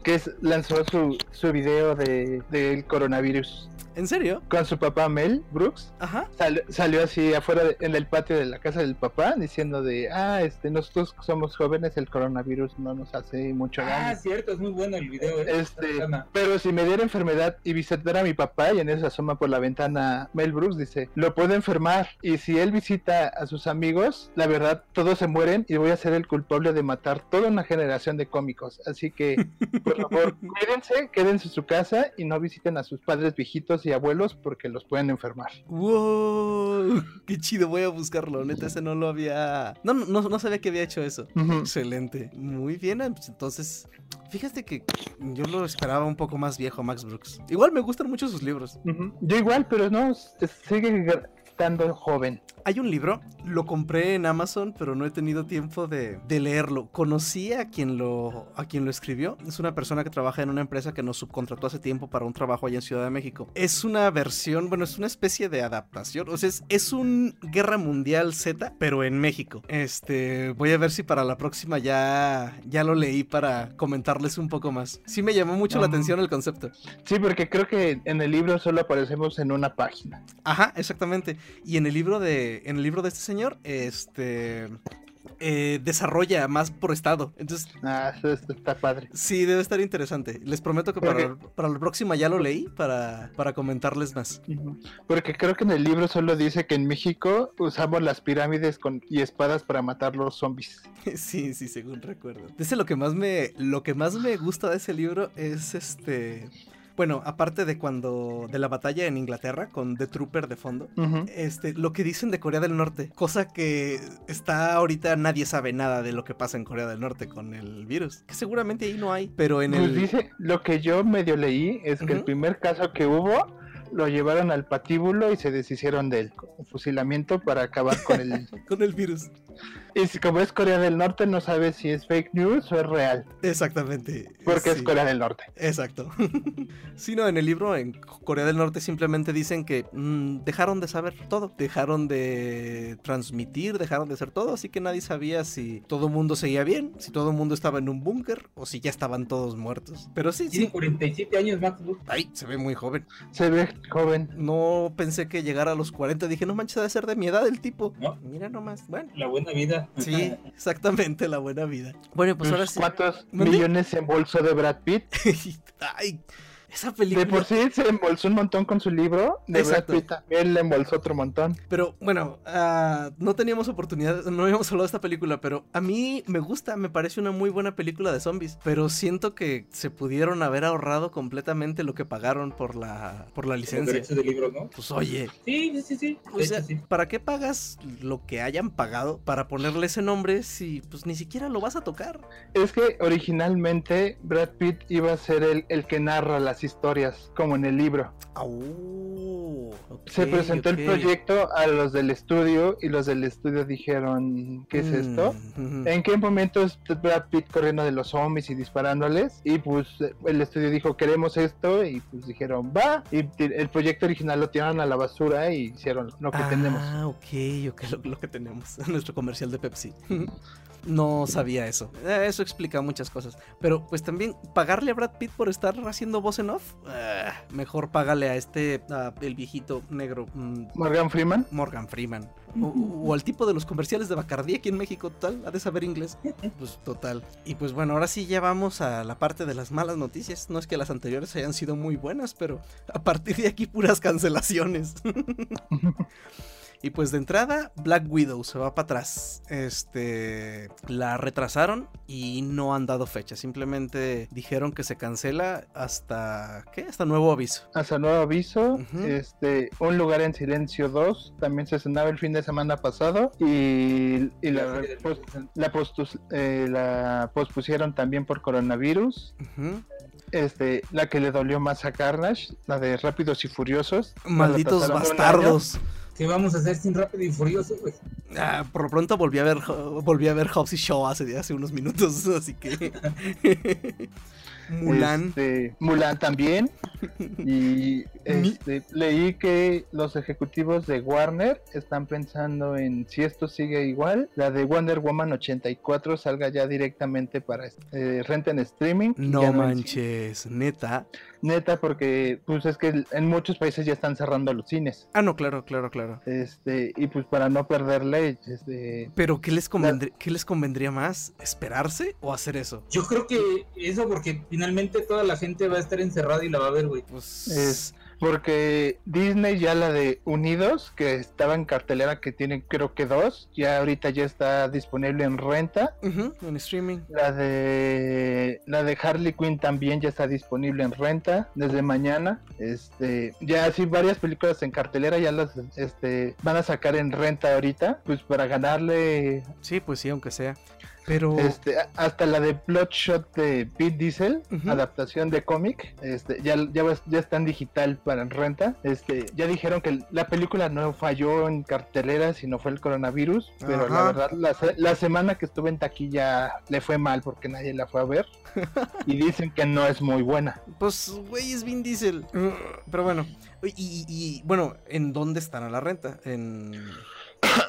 que es- lanzó su, su video de del coronavirus ¿En serio? con su papá Mel Brooks. Ajá. Sal- salió así afuera de- en el patio de la casa del papá diciendo de ah este nosotros somos jóvenes el coronavirus no nos hace mucho Ah, daño cierto, es muy bueno el video. ¿eh? Este, pero si me diera enfermedad y visitara a mi papá y en eso asoma por la ventana Mel Brooks dice, lo puedo enfermar y si él visita a sus amigos, la verdad todos se mueren y voy a ser el culpable de matar toda una generación de cómicos. Así que, por favor, cuídense, quédense en su casa y no visiten a sus padres viejitos y abuelos porque los pueden enfermar. ¡Wow! ¡Qué chido! Voy a buscarlo. Neta, ese no lo había. No, no, no, sabía que había hecho eso. Excelente. Muy bien, pues entonces. Fíjate que yo lo esperaba un poco más viejo, Max Brooks. Igual me gustan mucho sus libros. Yo igual, pero no, sigue estando joven. Hay un libro, lo compré en Amazon, pero no he tenido tiempo de, de leerlo. Conocí a quien lo, a quien lo escribió. Es una persona que trabaja en una empresa que nos subcontrató hace tiempo para un trabajo allá en Ciudad de México. Es una versión, bueno, es una especie de adaptación. O sea, es, es un Guerra Mundial Z, pero en México. Este, voy a ver si para la próxima ya, ya lo leí para comentarles un poco más. Sí me llamó mucho la Ah. atención el concepto. Sí, porque creo que en el libro solo aparecemos en una página. Ajá, exactamente. Y en el libro de, en el libro de este señor, este eh, desarrolla más por estado. Entonces, Ah, eso está- padre. sí, debe estar interesante. Les prometo que para, para la próxima ya lo leí para, para comentarles más. Porque creo que en el libro solo dice que en México usamos las pirámides con, y espadas para matar los zombies. Sí, sí, según recuerdo. Ese lo que más me, lo que más me gusta de ese libro es este. Bueno, aparte de cuando. de la batalla en Inglaterra con The Trooper de fondo. Este, lo que dicen de Corea del Norte, cosa que está ahorita nadie sabe nada de lo que pasa en Corea del Norte con el virus, que seguramente ahí no hay, pero en Pues el dice, lo que yo medio leí es que el primer caso que hubo lo llevaron al patíbulo y se deshicieron de él, con fusilamiento para acabar con el... con el virus. Y si como es Corea del Norte no sabe si es fake news o es real, Exactamente. porque es. Corea del Norte. Exacto. sí, no, en el libro en Corea del Norte simplemente dicen que mm, dejaron de saber todo, dejaron de transmitir, dejaron de hacer todo, así que nadie sabía si todo el mundo seguía bien, si todo el mundo estaba en un búnker o si ya estaban todos muertos. Pero sí, Tiene sí. 47 años, Max. Ay, se ve muy joven. Se ve joven. No pensé que llegara a los 40. Dije, no manches, debe ser de mi edad el tipo. ¿No? Mira nomás. Bueno. La buena vida. Sí, exactamente, la buena vida. Bueno, pues ahora sí. ¿Cuántos millones se embolsó de Brad Pitt? Ay, esa De película. por sí se embolsó un montón con su libro, de Exacto. Brad Pitt también le embolsó otro montón. Pero bueno, ah, no teníamos oportunidad, no habíamos hablado de esta película, pero a mí me gusta, me parece una muy buena película de zombies. Pero siento que se pudieron haber ahorrado completamente lo que pagaron por la, por la licencia. derechos de libros, ¿no? Pues oye, Sí, sí, sí, sí. o De sea, hecho, sí. ¿para qué pagas lo que hayan pagado para ponerle ese nombre si pues ni siquiera lo vas a tocar? Es que originalmente Brad Pitt iba a ser el, el que narra las historias, como en el libro. Ok, Se presentó el proyecto a los del estudio y los del estudio dijeron, ¿qué es Mm, esto? ujú. ¿En qué momento es Brad Pitt corriendo de los zombies y disparándoles? Y pues el estudio dijo, queremos esto, y pues dijeron, va. Y el proyecto original lo tiraron a la basura y hicieron lo que tenemos. Ah, ok, ok, lo, lo que tenemos. Nuestro comercial de Pepsi. No sabía eso. Eh, Eso explica muchas cosas. Pero pues también pagarle a Brad Pitt por estar haciendo voz en off. Ah, mejor págale a este, a el viejito negro, mm, Morgan Freeman. Morgan Freeman. O, o al tipo de los comerciales de Bacardí aquí en México, total, ha de saber inglés. Pues total. Y pues bueno, ahora sí ya vamos a la parte de las malas noticias. No es que las anteriores hayan sido muy buenas, pero a partir de aquí puras cancelaciones. Y pues de entrada, Black Widow se va para atrás. Este. La retrasaron y no han dado fecha. Simplemente dijeron que se cancela hasta. ¿Qué? Hasta nuevo aviso. Hasta nuevo aviso. Este, Un lugar en silencio 2 también se estrenaba el fin de semana pasado y, y la, postus- eh, la pospusieron también por coronavirus. Ujú. Este, la que le dolió más a Carnage, la de Rápidos y Furiosos. Malditos bastardos. ¿Qué vamos a hacer sin rápido y furioso, güey? Ah, por lo pronto volví a ver volví a ver Hobbs y Shaw hace, hace unos minutos, así que. Mulan. Este, Mulan también. Y este, leí que los ejecutivos de Warner están pensando en si esto sigue igual, la de Wonder Woman 84 salga ya directamente para eh, renta en streaming. No en manches, neta. Neta, porque pues es que en muchos países ya están cerrando los cines. Ah, no, claro, claro, claro. Este, y pues para no perderle, este, Pero ¿qué les convendría, ¿qué les convendría más? ¿Esperarse o hacer eso? Yo creo que eso porque finalmente toda la gente va a estar encerrada y la va a ver, güey. Pues Es porque Disney ya la de Unidos, que estaba en cartelera que tiene creo que dos, ya ahorita ya está disponible en renta. en streaming. La de la de Harley Quinn también ya está disponible en renta desde mañana. Este, ya así varias películas en cartelera ya las este van a sacar en renta ahorita, pues para ganarle Sí, pues sí, aunque sea. Pero este, hasta la de Bloodshot de Pete Diesel, adaptación de cómic, este, ya, ya, ya está en digital para en renta. Este, ya dijeron que la película no falló en cartelera, sino fue el coronavirus. Pero Ajá. la verdad, la, se- la semana que estuve en taquilla le fue mal porque nadie la fue a ver. y dicen que no es muy buena. pues güey, es Vin Diesel. Pero bueno, y, y- y, bueno, ¿en dónde están a la renta? En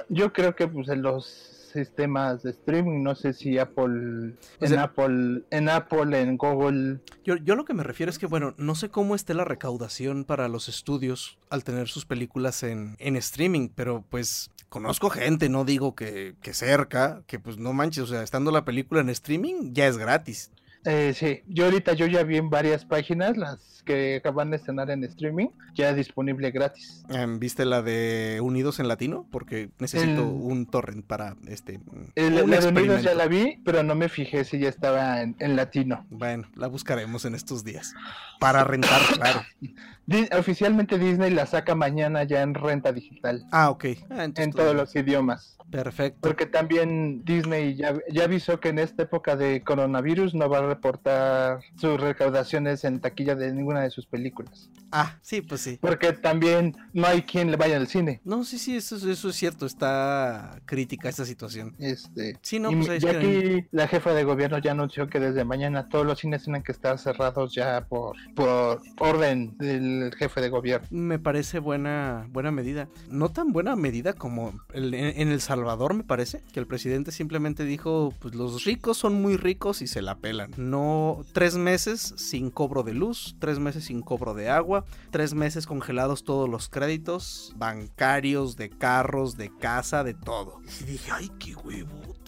Yo creo que pues en los sistemas de streaming, no sé si Apple, O en sea- Apple, en Apple, en Google, Yo, yo lo que me refiero es que, bueno, no sé cómo esté la recaudación para los estudios al tener sus películas en, en streaming, pero pues conozco gente, no digo que, que cerca, que pues no manches, o sea, estando la película en streaming ya es gratis. Eh, sí, yo ahorita yo ya vi en varias páginas las que acaban de estrenar en streaming, ya disponible gratis. Em, ¿Viste la de Unidos en Latino? Porque necesito El- un torrent para este... El, un la de Unidos ya la vi, pero no me fijé si ya estaba en, en latino. Bueno, la buscaremos en estos días. Para rentar, claro. Di- oficialmente Disney la saca mañana ya en renta digital, Ah, ok. Ah, en todo todos los idiomas. Perfecto. Porque también Disney ya, ya avisó que en esta época de coronavirus no va a reportar sus recaudaciones en taquilla de ninguna de sus películas. Ah, sí, pues sí. Porque también no hay quien le vaya al cine. No, sí, sí, eso, eso es cierto. Está crítica esta situación. Este, Sí, no, y pues es ya que- aquí la jefa de gobierno ya anunció que desde mañana todos los cines tienen que estar cerrados ya por, por orden del jefe de gobierno. Me parece buena, buena medida. No tan buena medida como el- en, en El Salvador, me parece, que el presidente simplemente dijo, pues los ricos son muy ricos y se la pelan. No, tres meses sin cobro de luz, tres meses sin cobro de agua, tres meses congelados todos los créditos bancarios, de carros, de casa, de todo. Y dije, ay, qué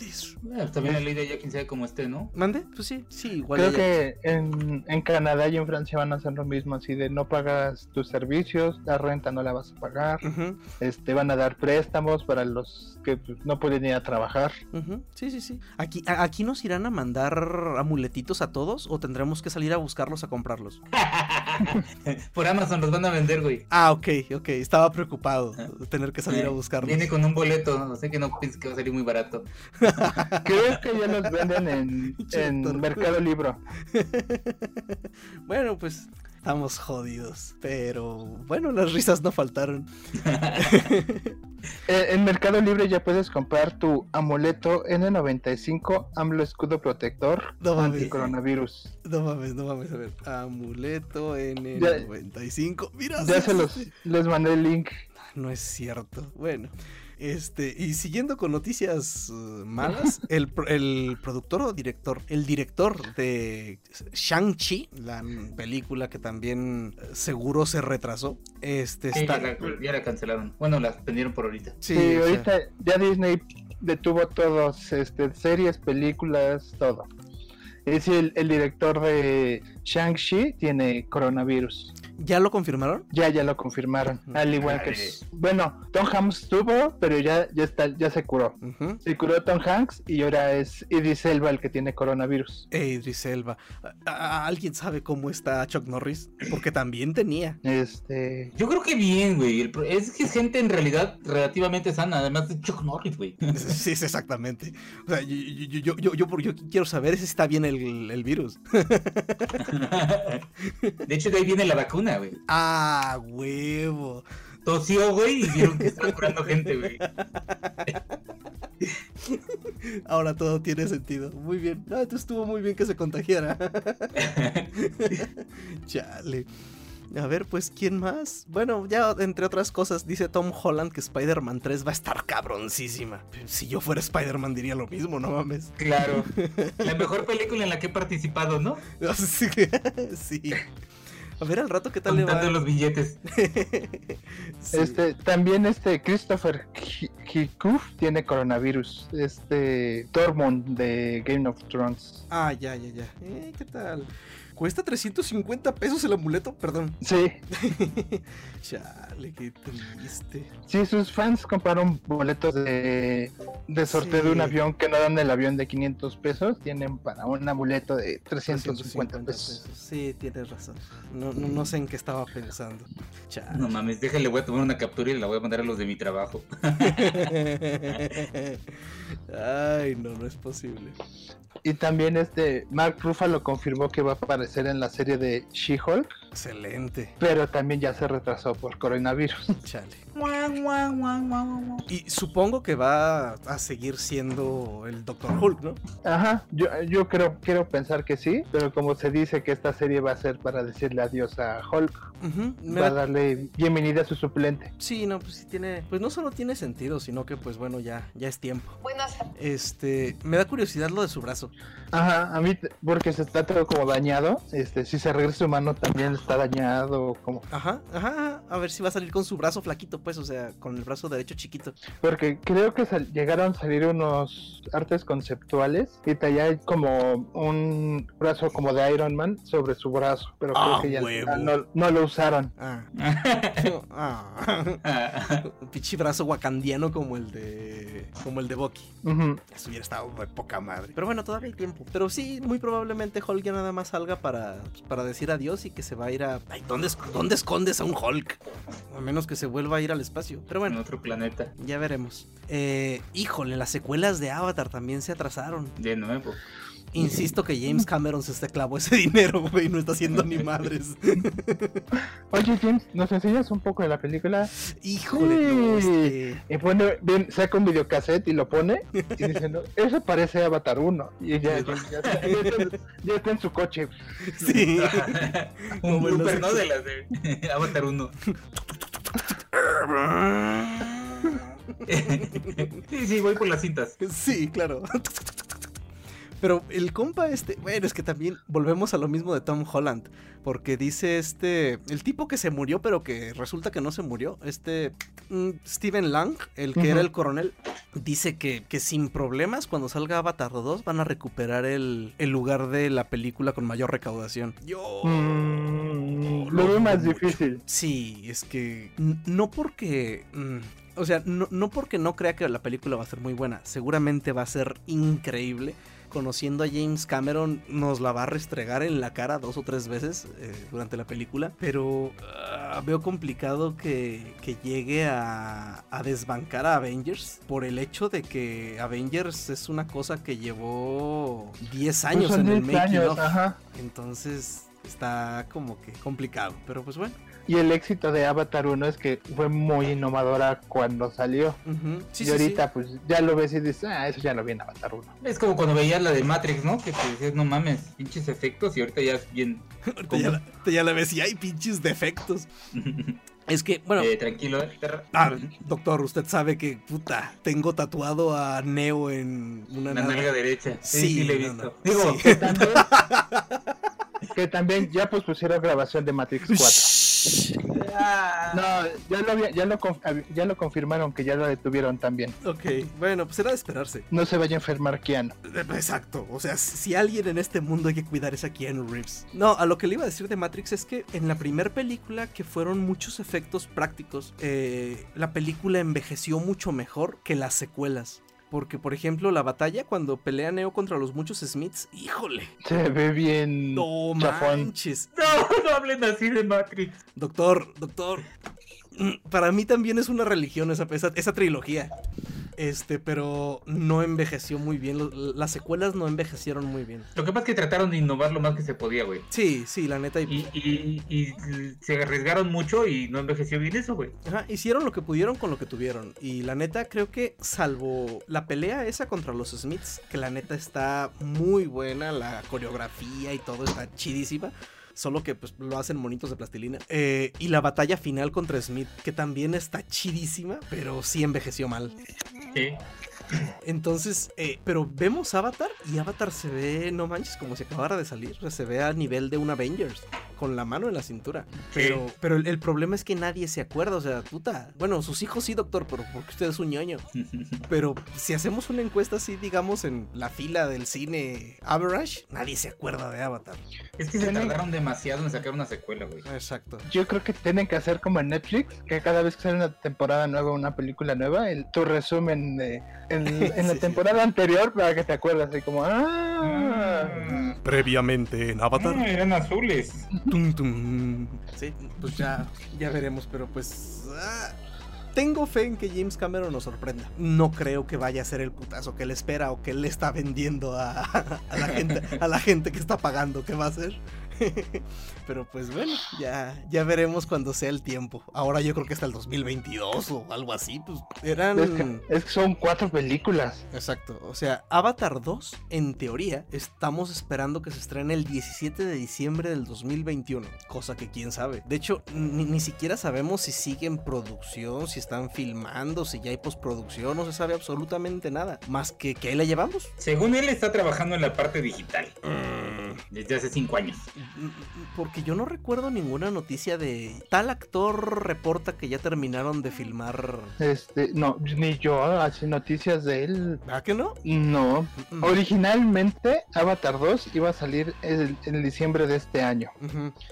Eh, también la ley de ya quien sabe cómo esté, ¿no? ¿Mande? Pues sí, sí, igual. Creo que en, en Canadá y en Francia van a hacer lo mismo, así de no pagas tus servicios, la renta no la vas a pagar, este van a dar préstamos para los que pues, no pueden ir a trabajar. Sí, sí, sí. Aquí, a- aquí nos irán a mandar amuletitos a todos o tendremos que salir a buscarlos a comprarlos. Por Amazon los van a vender, güey. Ah, ok, ok. Estaba preocupado de tener que salir a buscarlos. Viene con un boleto, no sé que no pienses que va a salir muy barato. Creo que ya los venden en, en. Mercado Libro. Bueno, pues estamos jodidos. Pero bueno, las risas no faltaron. Eh, En Mercado Libre ya puedes comprar tu amuleto N95 AMLO Escudo Protector No mames. anti-coronavirus. No mames, no mames. A ver, amuleto Ya- N95. Mira, Ya se los les mandé el link. No es cierto. Bueno. Este, y siguiendo con noticias uh, malas, el, pro- el productor o director, el director de Shang-Chi, la película que también eh, seguro se retrasó, este Sí, está... ya, la, ya la cancelaron. Bueno, la suspendieron por ahorita. Sí, Sí, o sea, ahorita ya Disney detuvo todos, este, series, películas, todo. Es el, el director de Shang-Chi tiene coronavirus. ¿Ya lo confirmaron? Ya, ya lo confirmaron. Al igual que. Bueno, Tom Hanks estuvo, pero ya, ya está, ya se curó. Se curó Tom Hanks y ahora es Idris Elba el que tiene coronavirus. Eh, Idris Elba. ¿A- a- ¿Alguien sabe cómo está Chuck Norris? Porque también tenía. Este. Yo creo que bien, güey. Es que es gente en realidad relativamente sana, además de Chuck Norris, güey. Sí, sí, exactamente. O sea, yo, yo, yo, yo, yo, por- yo quiero saber si está bien el, el virus. De hecho, de ahí viene la vacuna, güey. Ah, huevo. Tosió, güey, y vieron que estaba curando gente, güey. Ahora todo tiene sentido. Muy bien. Ah, esto estuvo muy bien que se contagiara. Chale. A ver, pues, ¿quién más? Bueno, ya entre otras cosas, dice Tom Holland que Spider-Man 3 va a estar cabroncísima. Si yo fuera Spider-Man diría lo mismo, no mames. Claro. La mejor película en la que he participado, ¿no? Sí. A ver al rato qué tal le va. Contando los billetes. Sí. Este, también este Christopher Hi- Hickouf tiene coronavirus. Este Tormund de Game of Thrones. Ah, ya, ya, ya. Eh, ¿Qué tal? Cuesta 350 pesos el amuleto, perdón. Sí, Chale, qué triste. sí, sus fans compraron boletos de, de sorteo Sí. de un avión que no dan el avión de 500 pesos. Tienen para un amuleto de 350 pesos. Sí, tienes razón. No, no, no sé en qué estaba pensando. Chale. No mames, déjale, voy a tomar una captura y la voy a mandar a los de mi trabajo. Ay, no, no es posible. Y también este Mark Ruffalo confirmó que va a aparecer en la serie de She-Hulk, Excelente. pero también ya se retrasó por coronavirus. Chale. Y supongo que va a seguir siendo el Doctor Hulk, ¿no? Ajá, yo, yo creo, quiero pensar que sí, pero como se dice que esta serie va a ser para decirle adiós a Hulk, Ujú, me va a da- darle bienvenida a su suplente. Sí, no, pues sí tiene. Pues no solo tiene sentido, sino que, pues bueno, ya, ya es tiempo. Este. Me da curiosidad lo de su brazo. Ajá, a mí, porque se está todo como dañado, este, si se regresa humano también está dañado, como, Ajá, ajá. A ver si va a salir con su brazo flaquito, pues, o sea, con el brazo derecho chiquito. porque creo que sal- llegaron a salir unos artes conceptuales y hay como un brazo como de Iron Man sobre su brazo, pero Ah, creo que ya huevo. no, no lo usaron. Ah. ah. Un pinche brazo wakandiano como el de. como el de Bucky. Eso hubiera estado de poca madre. Pero bueno, todavía hay tiempo. Pero sí, muy probablemente Hulk ya nada más salga para, para decir adiós y que se va a ir a. Ay, ¿dónde, ¿dónde escondes a un Hulk? A menos que se vuelva a ir al espacio. Pero En bueno, otro planeta. ya veremos. Eh, híjole, las secuelas de Avatar también se atrasaron. De nuevo. Insisto que James Cameron se está clavó ese dinero, güey, no está haciendo ni madres. Oye James, ¿nos enseñas un poco de la película? Híjole, no, este... Y pone, bien, saca un videocassette y lo pone y dice, no, eso parece Avatar 1. Y ya, ya, ya está, ya está- ya está en su coche. Sí. Un Como blooper, los- ¿no? De las de Avatar 1. sí, sí, voy por las cintas. Sí, claro. Pero el compa este, bueno, es que también volvemos a lo mismo de Tom Holland, porque dice este, el tipo que se murió pero que resulta que no se murió, este mm, Steven Lang, el que era el coronel, dice que, que sin problemas cuando salga Avatar 2 van a recuperar el, el lugar de la película con mayor recaudación. Yo... Mm, lo lo veo más mucho. difícil. Sí, es que no porque... mm, o sea, no, no porque no crea que la película va a ser muy buena, seguramente va a ser increíble. Conociendo a James Cameron, nos la va a restregar en la cara dos o tres veces eh, durante la película, pero ah, veo complicado que, que llegue a, a desbancar a Avengers por el hecho de que Avengers es una cosa que llevó 10 años Pues son en el 10 making años, of. ajá. Entonces está como que complicado, pero pues bueno. Y el éxito de Avatar 1 es que fue muy innovadora cuando salió. Sí, y sí, ahorita pues ya lo ves y dices, ah, eso ya lo vi en Avatar 1. Es como cuando veías la de Matrix, ¿no? Que te decías, no mames, pinches efectos y ahorita ya es bien. Ahorita ya, la, ahorita ya la ves y hay pinches defectos. Es que, bueno, Eh, tranquilo, eh, ah, doctor, usted sabe que, puta, tengo tatuado a Neo en una La nalga. derecha. Sí, Sí, sí, le he visto. no. Digo, Sí. Que también, que también ya pues pusieron grabación de Matrix 4. Ah. No, ya lo, ya, lo, ya lo confirmaron que ya lo detuvieron también. Ok, bueno, pues era de esperarse. No se vaya a enfermar Keanu. Eh, Exacto, o sea, si alguien en este mundo hay que cuidar es a Keanu Reeves. No, a lo que le iba a decir de Matrix es que en la primera película, que fueron muchos efectos prácticos, eh, la película envejeció mucho mejor que las secuelas. Porque, por ejemplo, la batalla cuando pelea Neo contra los muchos Smiths, híjole, Se ve bien. no chafón. manches. No, no hablen así de Matrix. Doctor, doctor. Para mí también es una religión esa, esa, esa trilogía. Este, pero no envejeció muy bien. Las secuelas no envejecieron muy bien. Lo que pasa es que trataron de innovar lo más que se podía, güey. Sí, sí, la neta. Y, y, y se arriesgaron mucho y no envejeció bien eso, güey. Ajá, hicieron lo que pudieron con lo que tuvieron. Y la neta, creo que salvo la pelea esa contra los Smiths, que la neta está muy buena, la coreografía y todo está chidísima. Solo que pues lo hacen monitos de plastilina. Eh, y la batalla final contra Smith, que también está chidísima, pero sí envejeció mal. Sí. Entonces, eh, pero vemos Avatar y Avatar se ve, no manches, como si acabara de salir. Se ve a nivel de un Avengers, con la mano en la cintura. Pero, pero el, el problema es que nadie se acuerda, o sea, puta. Bueno, sus hijos sí, doctor, pero porque usted es un ñoño. Pero si hacemos una encuesta así, digamos, en la fila del cine average, nadie se acuerda de Avatar. es que se Tienen- tardaron demasiado en sacar una secuela, güey. Exacto. Yo creo que tienen que hacer como en Netflix, que cada vez que sale una temporada nueva, una película nueva, el, tu resumen de, en, en la Sí, sí. temporada anterior para que te acuerdes, así como, ah, Ah, Previamente en ah, eran azules. Tum, tum. Sí, pues ya, ya veremos, pero pues. ah, tengo fe en que James Cameron nos sorprenda. No creo que vaya a ser el putazo que él espera o que le está vendiendo a, a la gente, a la gente que está pagando que va a ser. Pero pues bueno, ya, ya veremos cuando sea el tiempo. Ahora yo creo que hasta el 2022 o algo así. Pues eran. es, que, es que son cuatro películas. Exacto, o sea, Avatar 2, en teoría, estamos esperando que se estrene el 17 de diciembre del 2021, cosa que quién sabe. De hecho, ni, ni siquiera sabemos si sigue en producción, si están filmando, si ya hay postproducción, no se sabe absolutamente nada, más que que ahí la llevamos. Según él, está trabajando en la parte digital desde hace cinco años. Porque yo no recuerdo ninguna noticia de tal actor reporta que ya terminaron de filmar. Este, no, ni yo, así noticias de él. ¿Ah que no? No. Mm. Originalmente Avatar 2 iba a salir el- en diciembre de este año,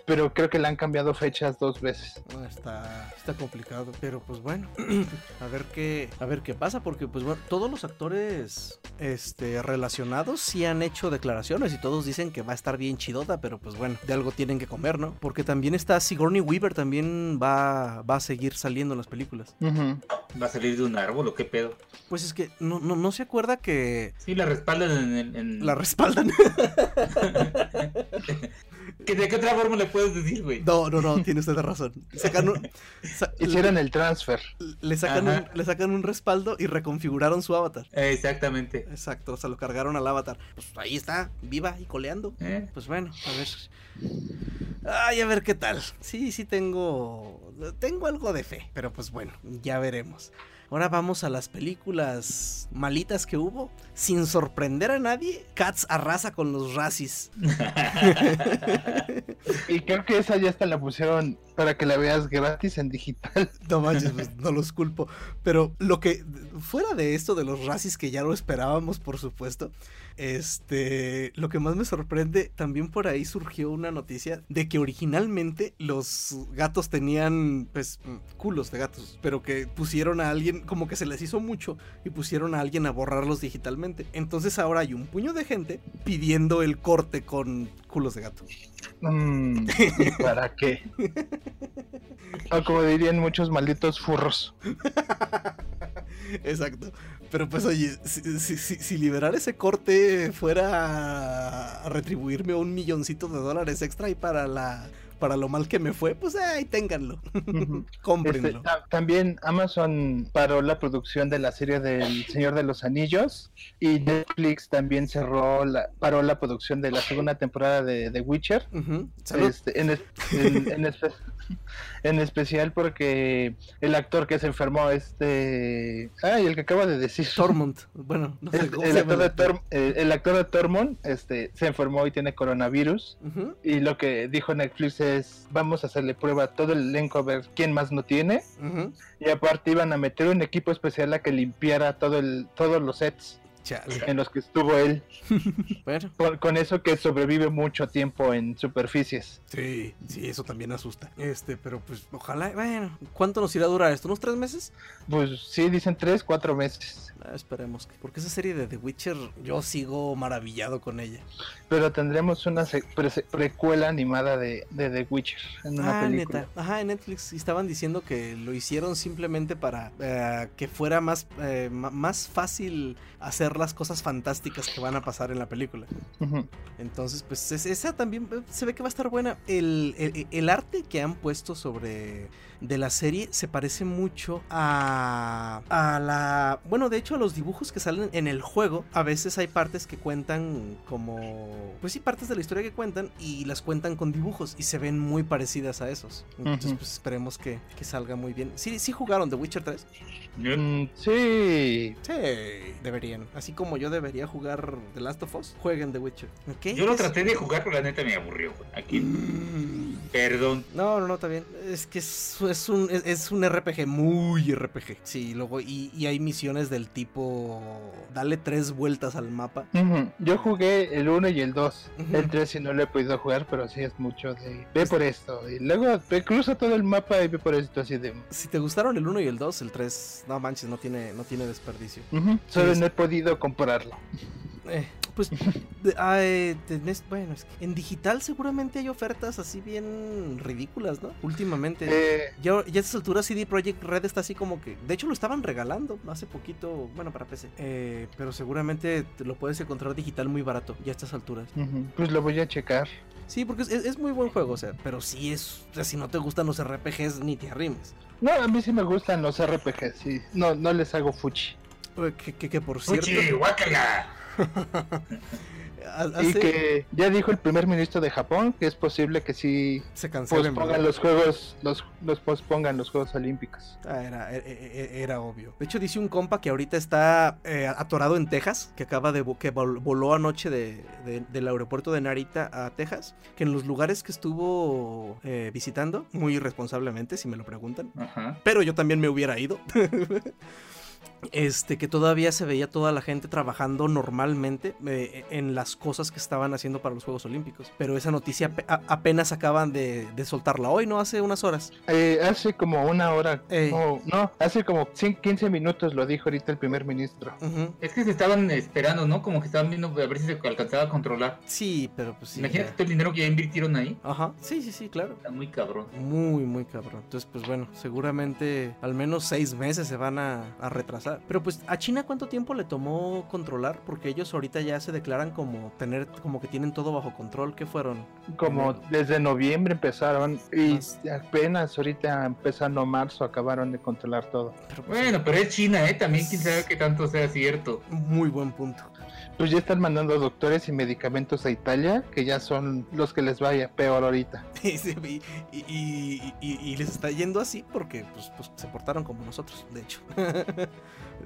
pero creo que le han cambiado fechas dos veces. Ah, Está, está complicado, pero pues bueno, a ver qué, a ver qué pasa, porque pues bueno, todos los actores, este, relacionados sí han hecho declaraciones y todos dicen que va a estar bien chidota, pero pues bueno, de algo tienen que comer, ¿no? Porque también está Sigourney Weaver, también va, va a seguir saliendo en las películas. ¿Va a salir de un árbol o qué pedo? Pues es que no, no, no se acuerda que Sí, la respaldan en- la respaldan. ¿Que ¿De qué otra forma le puedes decir, güey? No, no, no, tiene usted razón. Sacan un- sa- Hicieron el transfer. le, sacan un, le sacan un respaldo y reconfiguraron su avatar. Exactamente. Exacto, o sea, lo cargaron al avatar. Pues ahí está, viva y coleando. ¿Eh? Pues bueno, a ver. Ay, a ver qué tal. Sí, sí tengo. Tengo algo de fe. Pero pues bueno, ya veremos. Ahora vamos a las películas malitas que hubo. Sin sorprender a nadie, Cats arrasa con los racis. Y creo que esa ya hasta la pusieron para que la veas gratis en digital. No manches, pues, no los culpo. Pero lo que. Fuera de esto de los racis que ya lo esperábamos, por supuesto. Este. Lo que más me sorprende, también por ahí surgió una noticia de que originalmente los gatos tenían. Pues. culos de gatos. Pero que pusieron a alguien. Como que se les hizo mucho. Y pusieron a alguien a borrarlos digitalmente. Entonces ahora hay un puño de gente pidiendo el corte con culos de gato. Mm, ¿y ¿Para qué? O como dirían muchos malditos furros. Exacto. Pero pues oye, si- si liberar ese corte fuera a retribuirme un milloncito de dólares extra y para la para lo mal que me fue, pues ahí ténganlo. Cómprenlo. Este, ta- también Amazon paró la producción de la serie del Señor de los Anillos y Netflix también cerró la, paró la producción de la segunda temporada de The Witcher. Este, en, es- en- en espe- en especial porque el actor que se enfermó, este... Ay, el que acaba de decir. Tormund. Bueno, no sé El, cómo el se llama actor de el eh, el actor de Tormund este, se enfermó y tiene coronavirus. Y lo que dijo Netflix Entonces vamos a hacerle prueba a todo el elenco a ver quién más no tiene. Ujú. Y aparte iban a meter un equipo especial a que limpiara todo el, todos los sets Chale. en los que estuvo él. Bueno, Con, con eso que sobrevive mucho tiempo en superficies. sí, sí, eso también asusta. Este, pero pues ojalá, bueno, ¿cuánto nos irá a durar esto? ¿Unos tres meses? Pues sí, dicen tres, cuatro meses. Ah, esperemos que. Porque esa serie de The Witcher, yo sigo maravillado con ella. Pero tendremos una pre- precuela animada de, de The Witcher en una ah, película. neta. Ajá, en Netflix y estaban diciendo que lo hicieron simplemente para eh, que fuera más, eh, más fácil hacer las cosas fantásticas que van a pasar en la película. Entonces, pues es- esa también eh, se ve que va a estar buena. El, el- el arte que han puesto sobre de la serie se parece mucho a, a la... Bueno, de hecho a los dibujos que salen en el juego, a veces hay partes que cuentan como... Pues sí, partes de la historia que cuentan y las cuentan con dibujos y se ven muy parecidas a esos. Entonces, pues esperemos que, que salga muy bien. Sí, sí jugaron The Witcher 3. Mm, sí. Sí, deberían. Así como yo debería jugar The Last of Us, jueguen The Witcher. ¿Ok? Yo lo Es- traté de jugar, pero la neta me aburrió. Aquí, perdón. No, no, no, está bien. Es que es, es un, es, es un RPG muy RPG. Sí, luego, y, y hay misiones del tipo. Dale tres vueltas al mapa. Yo jugué el 1 y el 2. Ujú. El 3 sí no lo he podido jugar, pero sí es mucho de... Ve por esto. Y luego ve, cruza todo el mapa y ve por esto así de... Si te gustaron el 1 y el 2, el 3, no manches, no tiene, no tiene desperdicio. Solo sí. no he podido comprarlo. Eh, pues, de- ah, eh, tenés- bueno, es que en digital seguramente hay ofertas así bien ridículas, ¿no? Últimamente. Eh, Ya, ya a estas alturas CD Projekt Red está así como que... De hecho lo estaban regalando hace poquito, bueno, para PC. Eh, pero seguramente te lo puedes encontrar digital muy barato ya a estas alturas. Pues lo voy a checar. Sí, porque es, es muy buen juego, o sea, pero sí es... O sea, si no te gustan los RPGs, ni te arrimes. No, a mí sí me gustan los RPGs, sí. No, no les hago fuchi. Eh, Que, que, que por cierto... Uchi, Y que ya dijo el primer ministro de Japón que es posible que sí Se cancelen, pospongan los juegos, los, los pospongan los Juegos Olímpicos. Ah, era, e- e- e- era obvio. De hecho, dice un compa que ahorita está eh, atorado en Texas, que acaba de que vol- voló anoche de, de- del aeropuerto de Narita a Texas, que en los lugares que estuvo eh, visitando, muy irresponsablemente, si me lo preguntan, Ajá. pero yo también me hubiera ido. Este, que todavía se veía toda la gente trabajando normalmente eh, en las cosas que estaban haciendo para los Juegos Olímpicos. Pero esa noticia apenas acaban de, de soltarla hoy, ¿no? Hace unas horas. Eh, hace como una hora, o- no, hace como cin- 15 minutos lo dijo ahorita el primer ministro. Es que se estaban esperando, ¿no? Como que estaban viendo a ver si se alcanzaba a controlar. Sí, pero pues sí. Imagínate ya. todo el dinero que ya invirtieron ahí. Ajá, sí, sí, sí, claro. Está muy cabrón. Muy, muy cabrón. Entonces, pues bueno, seguramente al menos seis meses se van a, a retrasar. Pero pues, ¿a China cuánto tiempo le tomó controlar? Porque ellos ahorita ya se declaran como tener, como que tienen todo bajo control. ¿Qué fueron? Como desde noviembre empezaron y Más. apenas ahorita empezando marzo acabaron de controlar todo. Pero, pues, Bueno, pero es China, ¿eh? También quién sabe qué tanto sea cierto. Muy buen punto. Pues ya están mandando doctores y medicamentos a Italia, que ya son los que les vaya peor ahorita. Y, y- y- y- y- y les está yendo así porque pues, pues, se portaron como nosotros, de hecho.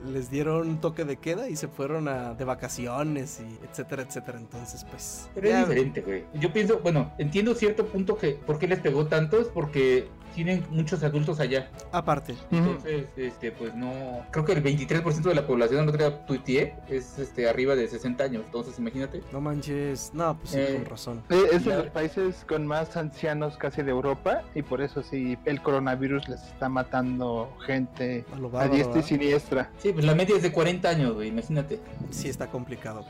les dieron toque de queda y se fueron a, de vacaciones y etcétera, etcétera. Entonces, pues... Pero ya- es diferente, güey. Yo pienso, bueno, entiendo cierto punto que por qué les pegó tanto es porque tienen muchos adultos allá. Aparte. Entonces, este, pues no. Creo que el 23% de la población, día tuiteé, es este, arriba de 60 años. Entonces, imagínate. No manches. No, pues sí, Eh, con razón. Eh, Es de los países con más ancianos casi de Europa y por eso sí el coronavirus les está matando gente A lo a bárbaro, diestra y ¿verdad? siniestra. Sí, pues la media es de 40 años, güey, imagínate. Sí, está complicado.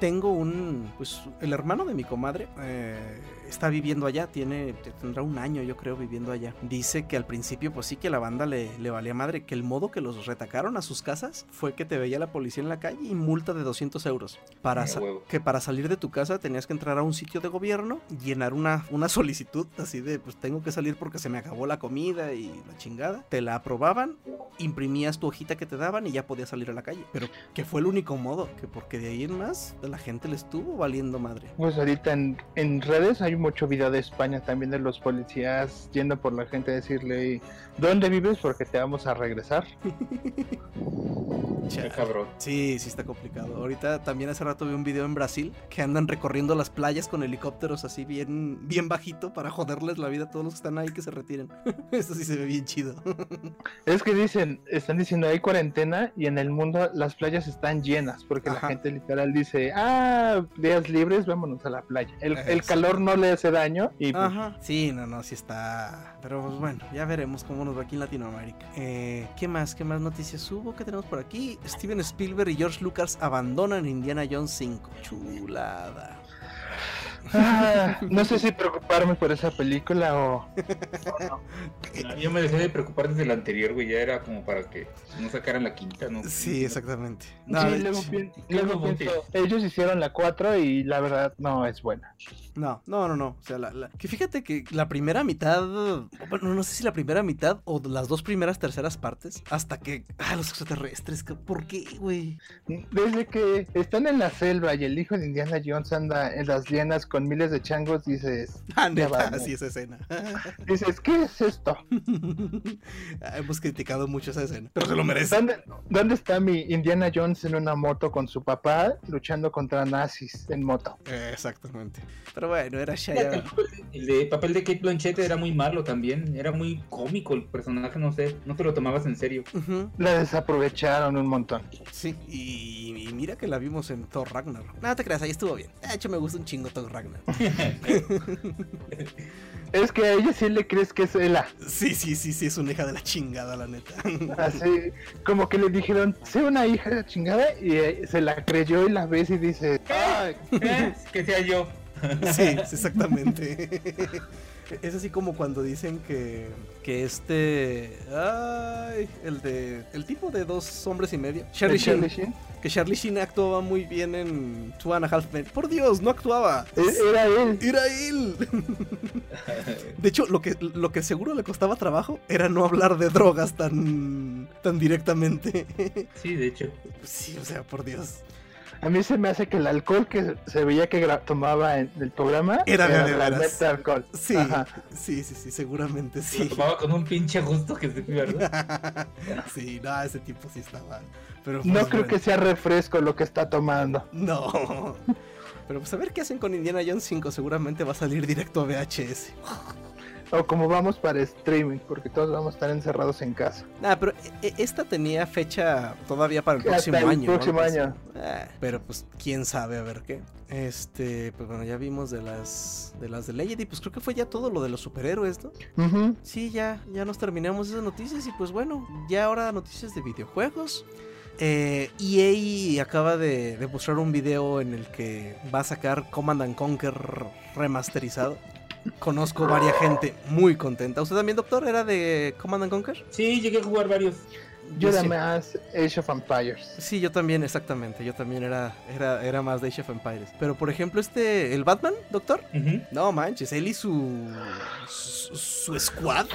Tengo un, pues, el hermano de mi comadre eh, está viviendo allá, tiene, tendrá un año yo creo viviendo allá. Dice que al principio pues sí que la banda le, le valía madre, que el modo que los retacaron a sus casas fue que te veía la policía en la calle y multa de 200 euros. Para que para salir de tu casa tenías que entrar a un sitio de gobierno, llenar una, una solicitud así de pues tengo que salir porque se me acabó la comida y la chingada. Te la aprobaban, imprimías tu hojita que te daban y ya podías salir a la calle. Pero que fue el único modo, que porque de ahí en más la gente le estuvo valiendo madre. Pues ahorita en, en redes hay mucho video de España también de los policías yendo por la gente a decirle ¿Dónde vives? Porque te vamos a regresar. Qué cabrón. Sí, sí está complicado. Ahorita también hace rato vi un video en Brasil que andan recorriendo las playas con helicópteros así bien, bien bajito para joderles la vida a todos los que están ahí que se retiren. Eso sí se ve bien chido. Es que dicen, están diciendo hay cuarentena y en el mundo las playas están llenas porque Ajá. la gente literal dice, ah, días libres, vámonos a la playa. El, el calor no le hace daño y pues, Ajá. Sí, no, no, sí está. Pero pues bueno, ya veremos cómo nos va aquí en Latinoamérica. Eh, ¿Qué más? ¿Qué más noticias hubo? ¿Qué tenemos por aquí? Steven Spielberg y George Lucas abandonan Indiana Jones 5. Chulada. Ah, no sé si preocuparme por esa película o... Yo me dejé de preocupar desde el anterior, güey. Ya era como para que no sacaran la quinta, ¿no? Sí, exactamente. No, sí, luego, pienso, ellos hicieron la 4 y la verdad no es buena. No, no, no, no. O sea, la, la- que fíjate que la primera mitad, bueno, no sé si la primera mitad o las dos primeras terceras partes, hasta que, ah, los extraterrestres, ¿por qué, güey? Desde que están en la selva y el hijo de Indiana Jones anda en las llenas con miles de changos, dices, Ah, Ya neta, va, sí, esa escena. dices, ¿qué es esto? Ah, Hemos criticado mucho esa escena, pero se lo merece. ¿Dónde, dónde está mi Indiana Jones en una moto con su papá luchando contra nazis en moto? Eh, exactamente. Pero bueno, era El Shia. el de papel de Kate Blanchett era muy malo también. Era muy cómico el personaje, no sé. No te lo tomabas en serio. La desaprovecharon un montón. Sí, y, y mira que la vimos en Thor Ragnarok. No te creas, ahí estuvo bien. De hecho, me gusta un chingo Thor Ragnarok. Es que a ella sí le crees que es Ela. Sí, sí, sí, sí, es una hija de la chingada, la neta. Así, como que le dijeron, sé una hija de la chingada y eh, se la creyó y la ves y dice, ay, Eh, que sea yo. Sí, sí, exactamente. Es así como cuando dicen que, que este. Ay, el de. El tipo de dos hombres y medio. Charlie ¿el Charlie Sheen. Sheen? Que Charlie Sheen actuaba muy bien en Two and a Half Men. Por Dios, no actuaba. E- Era él. Era él. De hecho, lo que, lo que seguro le costaba trabajo era no hablar de drogas tan, tan directamente. Sí, de hecho. Sí, o sea, por Dios. A mí se me hace que el alcohol que se veía que tomaba en el programa Era de de la veras. neta alcohol. Sí, Ajá. sí, sí, sí, seguramente Lo sí. tomaba con un pinche gusto que se ¿verdad? sí, no, ese tipo sí estaba. Pero No pues, creo bueno, que sea refresco lo que está tomando. No. Pero pues a ver qué hacen con Indiana Jones 5. Seguramente va a salir directo a VHS. O como vamos para streaming, porque todos vamos a estar encerrados en casa. Nah, pero e- esta tenía fecha todavía para el Hasta próximo el año. próximo año. eh, pero pues quién sabe a ver qué. Este, pues bueno, ya vimos de las de las de Legend y pues creo que fue ya todo lo de los superhéroes, ¿no? Sí, ya, ya nos terminamos esas noticias y pues bueno, ya ahora noticias de videojuegos. Eh, EA acaba de, de mostrar un video en el que va a sacar Command and Conquer remasterizado. Conozco varias gente muy contenta. ¿Usted también, doctor, era de Command and Conquer? Sí, llegué a jugar varios. Yo era sí. más Age of Empires. Sí, yo también, exactamente. Yo también era, era, era más de Age of Empires. Pero por ejemplo, este, el Batman, doctor. No manches, él y su, su, su squad.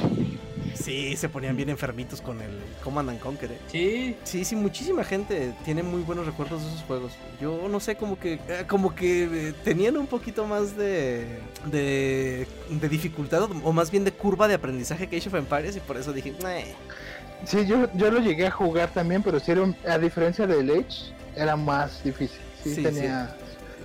Sí, se ponían bien enfermitos con el Command and Conquer. eh. Sí, Sí, sí, muchísima gente tiene muy buenos recuerdos de esos juegos. Yo no sé, como que eh, como que eh, tenían un poquito más de, de de dificultad o- más bien de curva de aprendizaje que Age of Empires y por eso dije, "Meh". Sí, yo, yo lo llegué a jugar también, pero sí era un- a diferencia del Age, era más difícil. Sí, Sí, tenía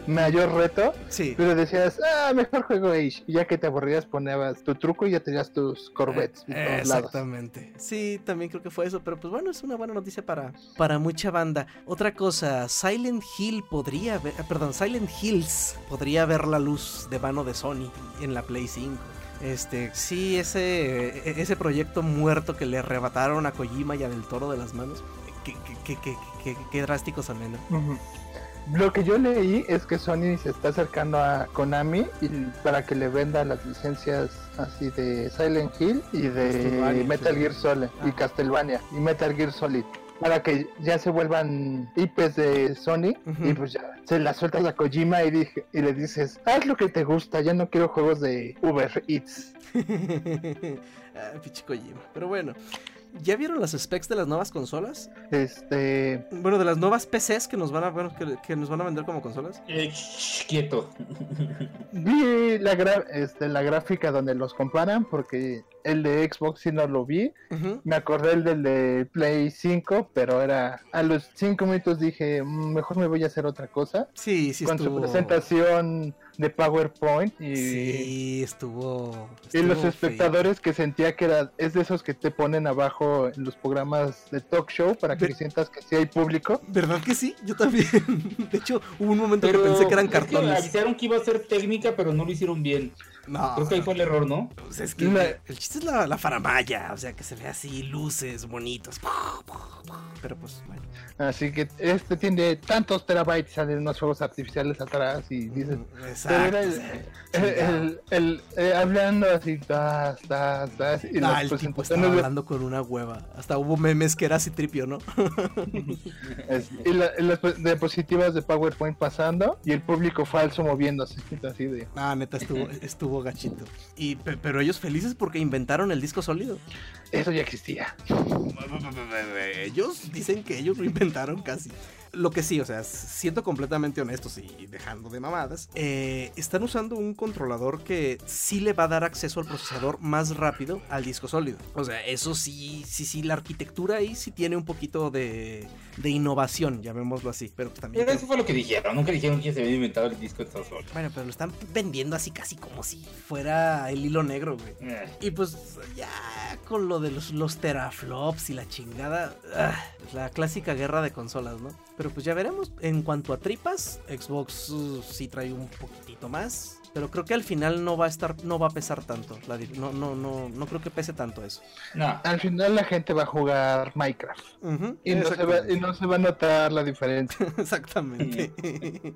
mayor reto, sí. pero decías, ah, mejor juego Age. Y ya que te aburrías, ponías tu truco y ya tenías tus Corvettes Eh, lados. Exactamente. Sí, también creo que fue eso, pero pues bueno, es una buena noticia para, para mucha banda. Otra cosa, Silent Hill podría ver, ah, perdón, Silent Hills podría ver la luz de mano de Sony en la Play 5. Este, sí, ese, e- ese proyecto muerto que le arrebataron a Kojima y a Del Toro de las manos. Qué, qué, qué, qué, qué- qué. Lo que yo leí es que Sony se está acercando a Konami y para que le venda las licencias así de Silent Hill y de Metal. Gear Solid y Ah. Castlevania y Metal Gear Solid para que ya se vuelvan IPs de Sony y pues ya se las sueltas a Kojima y, dije, y le dices haz lo que te gusta ya no quiero juegos de Uber Eats ah, pinche Kojima. Pero bueno. ¿Ya vieron las specs de las nuevas consolas? Este. Bueno, de las nuevas PCs que nos van a, bueno, que, que nos van a vender como consolas. Eh, quieto. Vi la, gra- este, la gráfica donde los comparan porque el de Xbox sí no lo vi. Me acordé el del de Play 5, pero era a los 5 minutos dije, "Mm, mejor me voy a hacer otra cosa. Sí, sí con estuvo. su presentación de PowerPoint y, Sí, estuvo. y los espectadores que sentía que era es de esos que te ponen abajo en los programas de talk show para que sientas que sí hay público. ¿Verdad que sí? Yo también. De hecho, hubo un momento Pero que pensé que eran es cartones. avisaron que iba a ser técnica, pero no lo hicieron bien. No, Creo que ahí fue el error, ¿no? pues es que La- el chiste es la, la faramaya, o sea, que se ve así, luces bonitos. Pero pues, bueno. Así que este tiene tantos terabytes, salen unos fuegos artificiales atrás y dices, pero Exacto. el, el- chingado. el- el- eh, hablando así, tas, tas, tas, y Ah, las el tipo estaba de- hablando con una hueva. Hasta hubo memes que era así tripio, ¿no? es- y, la- y las diapositivas de PowerPoint pasando y el público falso moviéndose, así de... Ah, neta, estuvo, estuvo gachito. Y, pe- pero ellos felices porque inventaron el disco sólido. Eso ya existía. Ellos dicen que ellos lo inventaron casi. Lo que sí, o sea, siendo completamente honestos y dejando de mamadas, eh, están usando un controlador que sí le va a dar acceso al procesador más rápido al disco sólido. O sea, eso sí, sí, sí, la arquitectura ahí sí tiene un poquito de, de innovación, llamémoslo así. Pero pues también... Pero eso fue lo que dijeron. Nunca dijeron que se había inventado el disco de solo. Bueno, pero lo están vendiendo así casi como si fuera el hilo negro, güey. Eh, Y pues ya con lo de los, los teraflops y la chingada, ah, la clásica guerra de consolas, ¿no? Pero pues ya veremos. En cuanto a tripas, Xbox uh, sí trae un poquitito más. Pero creo que al final no va a estar, no va a pesar tanto. La no, no, no, no creo que pese tanto eso. No. Al final la gente va a jugar Minecraft y no, se va, y no se va a notar la diferencia. Exactamente.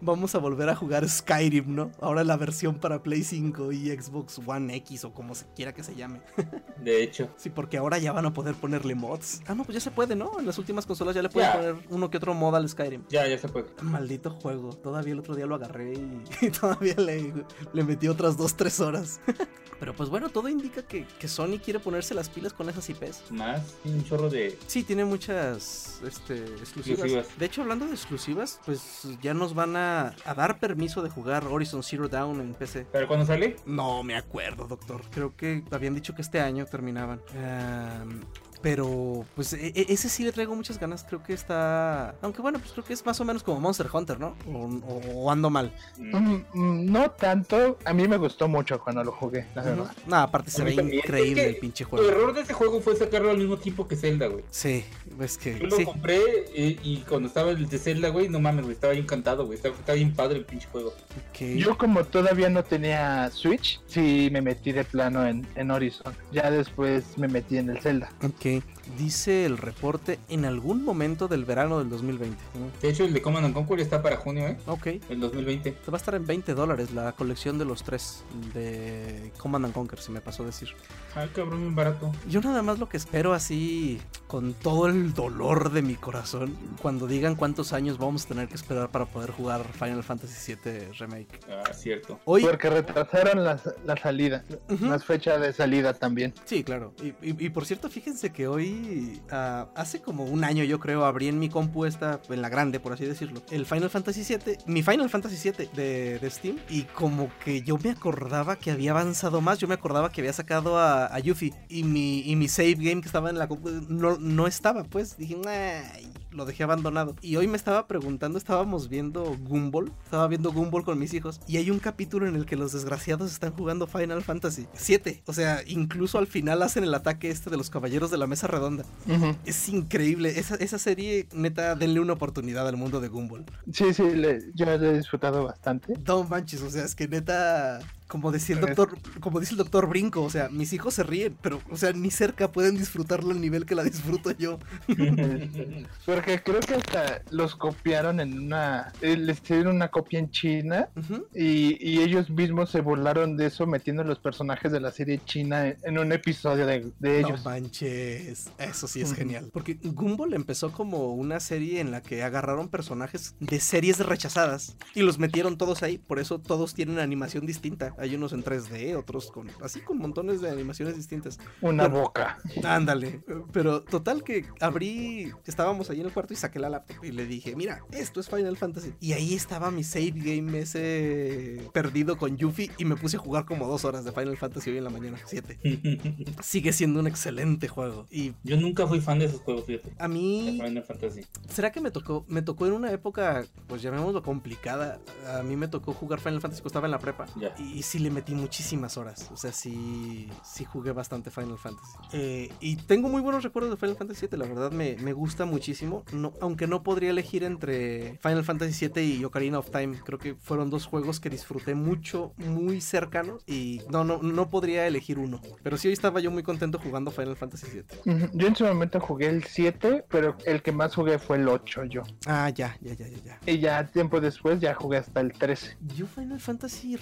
Vamos a volver a jugar Skyrim, ¿no? Ahora la versión para Play 5 y Xbox One X o como se quiera que se llame. De hecho. Sí, porque ahora ya van a poder ponerle mods. Ah, no, pues ya se puede, ¿no? En las últimas consolas ya le pueden Ya. poner uno que otro mod al Skyrim. Ya, ya se puede. Maldito juego. Todavía el otro día lo agarré y, y todavía le, le metí otras 2-3 horas. Pero pues bueno, todo indica que, que Sony quiere ponerse las pilas con esas IPs. Más. Un chorro de. Sí, tiene muchas este, exclusivas. Exclusivas. De hecho, hablando de exclusivas, pues ya nos van a, a dar permiso de jugar Horizon Zero Dawn en PC. ¿Pero cuándo sale? No me acuerdo, doctor. Creo que habían dicho que este año terminaban. Ehm, pero, pues, e- e- ese sí le traigo muchas ganas. Creo que está. Aunque bueno, pues creo que es más o menos como Monster Hunter, ¿no? O, o- o ando mal. Mm. Mm, no tanto, a mí me gustó mucho cuando lo jugué, la verdad. No, aparte se ve increíble el pinche juego. error de ese juego fue sacarlo al mismo tiempo que Zelda, güey. Sí, es que. Yo lo Sí. compré y, y cuando estaba el de Zelda, güey, no mames, güey, estaba bien encantado, güey. Estaba, estaba bien padre el pinche juego. Yo como todavía no tenía Switch, sí me metí de plano en, en Horizon. Ya después me metí en el Zelda. Ok. Dice el reporte en algún momento del verano del 2020. De hecho, el de Command and Conquer está para junio, ¿eh? Ok. El 2020. Te va a estar en 20 dólares la colección de los tres de Command and Conquer, se me pasó a decir. Ay, cabrón, bien barato. Yo nada más lo que espero así, con todo el dolor de mi corazón, cuando digan cuántos años vamos a tener que esperar para poder jugar Final Fantasy VII Remake. Ah, cierto. Hoy, Porque retrasaron la, la salida, Ujú. las fechas de salida también. sí, claro. Y, y- y por cierto, fíjense que hoy, ah, hace como un año yo creo, abrí en mi compu esta, en la grande, por así decirlo, el Final Fantasy VII, mi Final Fantasy VII de, de Steam, y como que yo me acordaba que había avanzado más, yo me acordaba que había sacado a, a Yuffie, y mi, y mi save game que estaba en la compu no, no estaba, pues, dije, lo dejé abandonado. Y hoy me estaba preguntando, estábamos viendo Gumball, estaba viendo Gumball con mis hijos, y hay un capítulo en el que los desgraciados están jugando Final Fantasy 7, o sea, incluso al final hacen el ataque este de los caballeros de la mesa redonda. Es increíble. Esa, esa serie, neta, denle una oportunidad al mundo de Gumball. Sí, sí, le- yo lo he disfrutado bastante. No manches, o sea, es que neta. Como decía el doctor, como dice el doctor Brinco, o sea, mis hijos se ríen, pero, o sea, ni cerca pueden disfrutarlo al nivel que la disfruto yo. Porque creo que hasta los copiaron en una... eh, Les hicieron una copia en China y, y ellos mismos se burlaron de eso metiendo los personajes de la serie china en, en un episodio de, de No ellos. manches, eso sí es genial. Porque Gumball empezó como una serie en la que agarraron personajes de series rechazadas y los metieron todos ahí. Por eso todos tienen animación distinta. Hay unos en 3D, otros con así con montones de animaciones distintas. Una boca. Ándale. Pero total que abrí, estábamos ahí en el cuarto y saqué la laptop y le dije, mira, esto es Final Fantasy. Y ahí estaba mi save game ese perdido con Yuffie y me puse a jugar como dos horas de Final Fantasy hoy en la mañana, 7. Sigue siendo un excelente juego. Y Yo nunca fui fan de esos juegos, fíjate. a De mí Final Fantasy. ¿Será que me tocó? Me tocó en una época, pues llamémoslo complicada. A mí me tocó jugar Final Fantasy cuando estaba en la prepa. Ya. Y, y sí le metí muchísimas horas. O sea, sí, sí jugué bastante Final Fantasy. Eh, y tengo muy buenos recuerdos de Final Fantasy VII. La verdad me, me gusta muchísimo. No, aunque no podría elegir entre Final Fantasy VII y Ocarina of Time. Creo que fueron dos juegos que disfruté mucho, muy cercanos. Y no, no, no podría elegir uno. Pero sí hoy estaba yo muy contento jugando Final Fantasy VII. Yo en su momento jugué el 7, pero el que más jugué fue el 8 yo. Ah, ya, ya, ya, ya, ya. Y ya tiempo después ya jugué hasta el 13. Yo Final Fantasy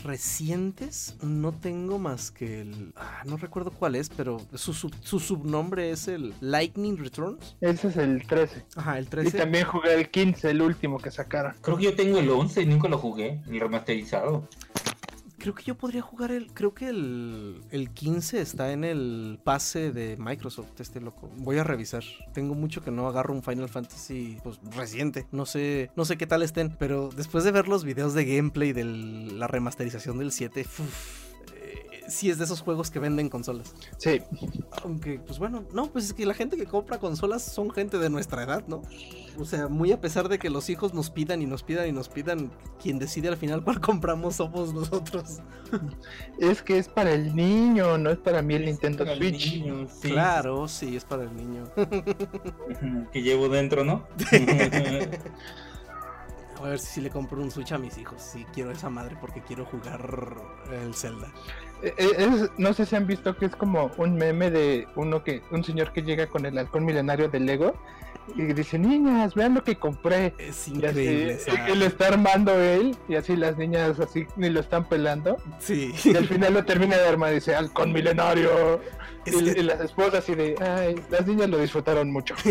no tengo más que el... ah, no recuerdo cuál es, pero su, sub- su subnombre es el Lightning Returns. Ese es el 13. Ajá, el Y 13. también jugué el 15, el último que sacaron. Creo que yo tengo el 11 y nunca lo jugué, el remasterizado. Creo que yo podría jugar el... Creo que el, el 15 está en el pase de Microsoft, este loco. Voy a revisar. Tengo mucho que no agarro un Final Fantasy pues, reciente. No sé, no sé qué tal estén, pero después de ver los videos de gameplay de la remasterización del 7, uf, eh, sí es de esos juegos que venden consolas. Sí, Aunque, pues bueno, no, pues es que la gente que compra consolas son gente de nuestra edad, ¿no? O sea, muy a pesar de que los hijos nos pidan y nos pidan y nos pidan, quien decide al final cuál compramos somos nosotros. es que es para el niño, no es para mí el Nintendo Para el Switch. niño, sí. Claro, sí, es para el niño. que llevo dentro, ¿no? A ver si le compro un Switch a mis hijos. Si quiero esa madre porque quiero jugar el Zelda. Eh, eh, es- no sé si han visto que es como un meme de uno que, un señor que llega con el halcón milenario de Lego y dice, niñas, vean lo que compré. Es Y así, increíble. eh, esa- que lo está armando él y así las niñas así ni lo están pelando. Sí. Y al final lo termina de armar y dice, halcón milenario. Es y, que- y las esposas así de, ay, las niñas lo disfrutaron mucho.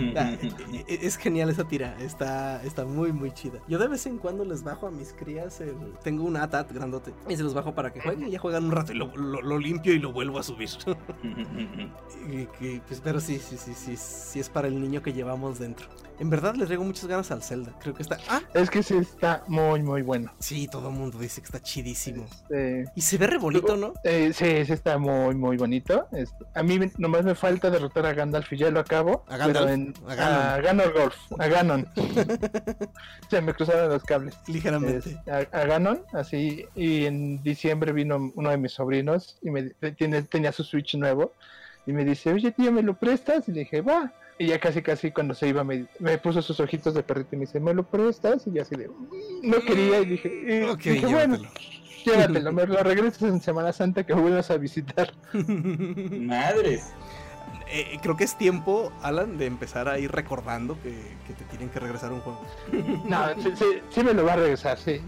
E- e- es genial esa tira, está, está muy muy chida. Yo de vez en cuando les bajo a mis crías, el- tengo un ATAT grandote y se los bajo para que jueguen, ya juegan un rato y lo, lo- lo limpio y lo vuelvo a subir. Y que, pues, pero sí, sí, sí, sí, sí es para el niño que llevamos dentro. En verdad le traigo muchas ganas al Zelda, creo que está... Ah, Es que sí está muy, muy bueno. sí, todo el mundo dice que está chidísimo. Este, Y se ve re bonito, ¿no? eh, sí, sí está muy, muy bonito. Este, a mí nomás me falta derrotar a Gandalf y ya lo acabo. ¿A Gandalf? en- ¿A Ganon? a a Ganon. Se me cruzaron los cables. Ligeramente. Es- a, a Ganon, así, y en diciembre vino uno de mis sobrinos y me tiene, tenía su Switch nuevo y me dice, oye tío, ¿me lo prestas? Y le dije, va. Y ya casi casi cuando se iba me, me puso sus ojitos de perrito y me dice, ¿me lo prestas? Y yo así de, "Mm, no quería y dije, y Ok, dije bueno, llévatelo. me lo regresas en Semana Santa que vuelvas a visitar. Madres. Eh, creo que es tiempo, Alan, de empezar a ir recordando que, que te tienen que regresar un juego. No, sí, sí, sí me lo va a regresar, sí.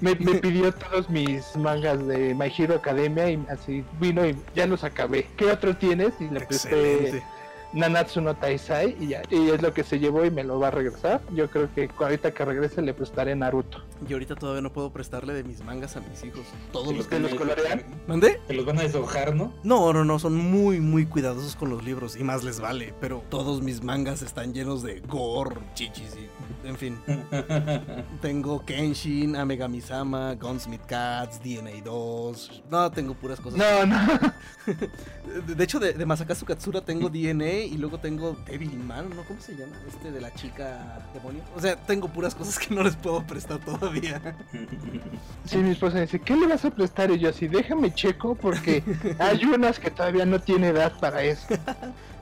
Me, me pidió todos mis mangas de My Hero Academia y así vino y ya los acabé. ¿Qué otro tienes? Y le presté Excelente. Nanatsu no Taisai y ya. Y es lo que se llevó y me lo va a regresar. Yo creo que ahorita que regrese le prestaré Naruto. Yo ahorita todavía no puedo prestarle de mis mangas a mis hijos. Todos los que los colorean? ¿Mandé? Te los van a deshojar, ¿no? No, no, no, son muy, muy cuidadosos con los libros y más les vale. Pero todos mis mangas están llenos de gore, chichis y. En fin. Tengo Kenshin, Amegami-sama, Gunsmith Cats, DNA 2. No, tengo puras cosas. No, no. De, de hecho, de, de Masakazu Katsura tengo DNA y luego tengo Devil in Man, ¿no? ¿Cómo se llama? Este de la chica demonio. O sea, tengo puras cosas que no les puedo prestar todavía. Sí, mi esposa dice, ¿qué le vas a prestar? Y yo así, déjame checo porque hay unas que todavía no tiene edad para eso.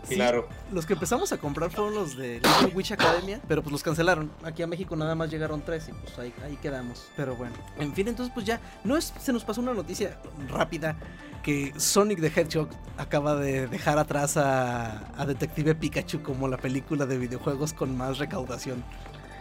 Sí, Claro. Los que empezamos a comprar fueron los de Little Witch Academia, pero pues los cancelaron. Aquí a México nada más llegaron tres y pues ahí, ahí quedamos. Pero bueno, en fin, entonces pues ya, no es, se nos pasó una noticia rápida que Sonic the Hedgehog acaba de dejar atrás a, a Detective Pikachu como la película de videojuegos con más recaudación.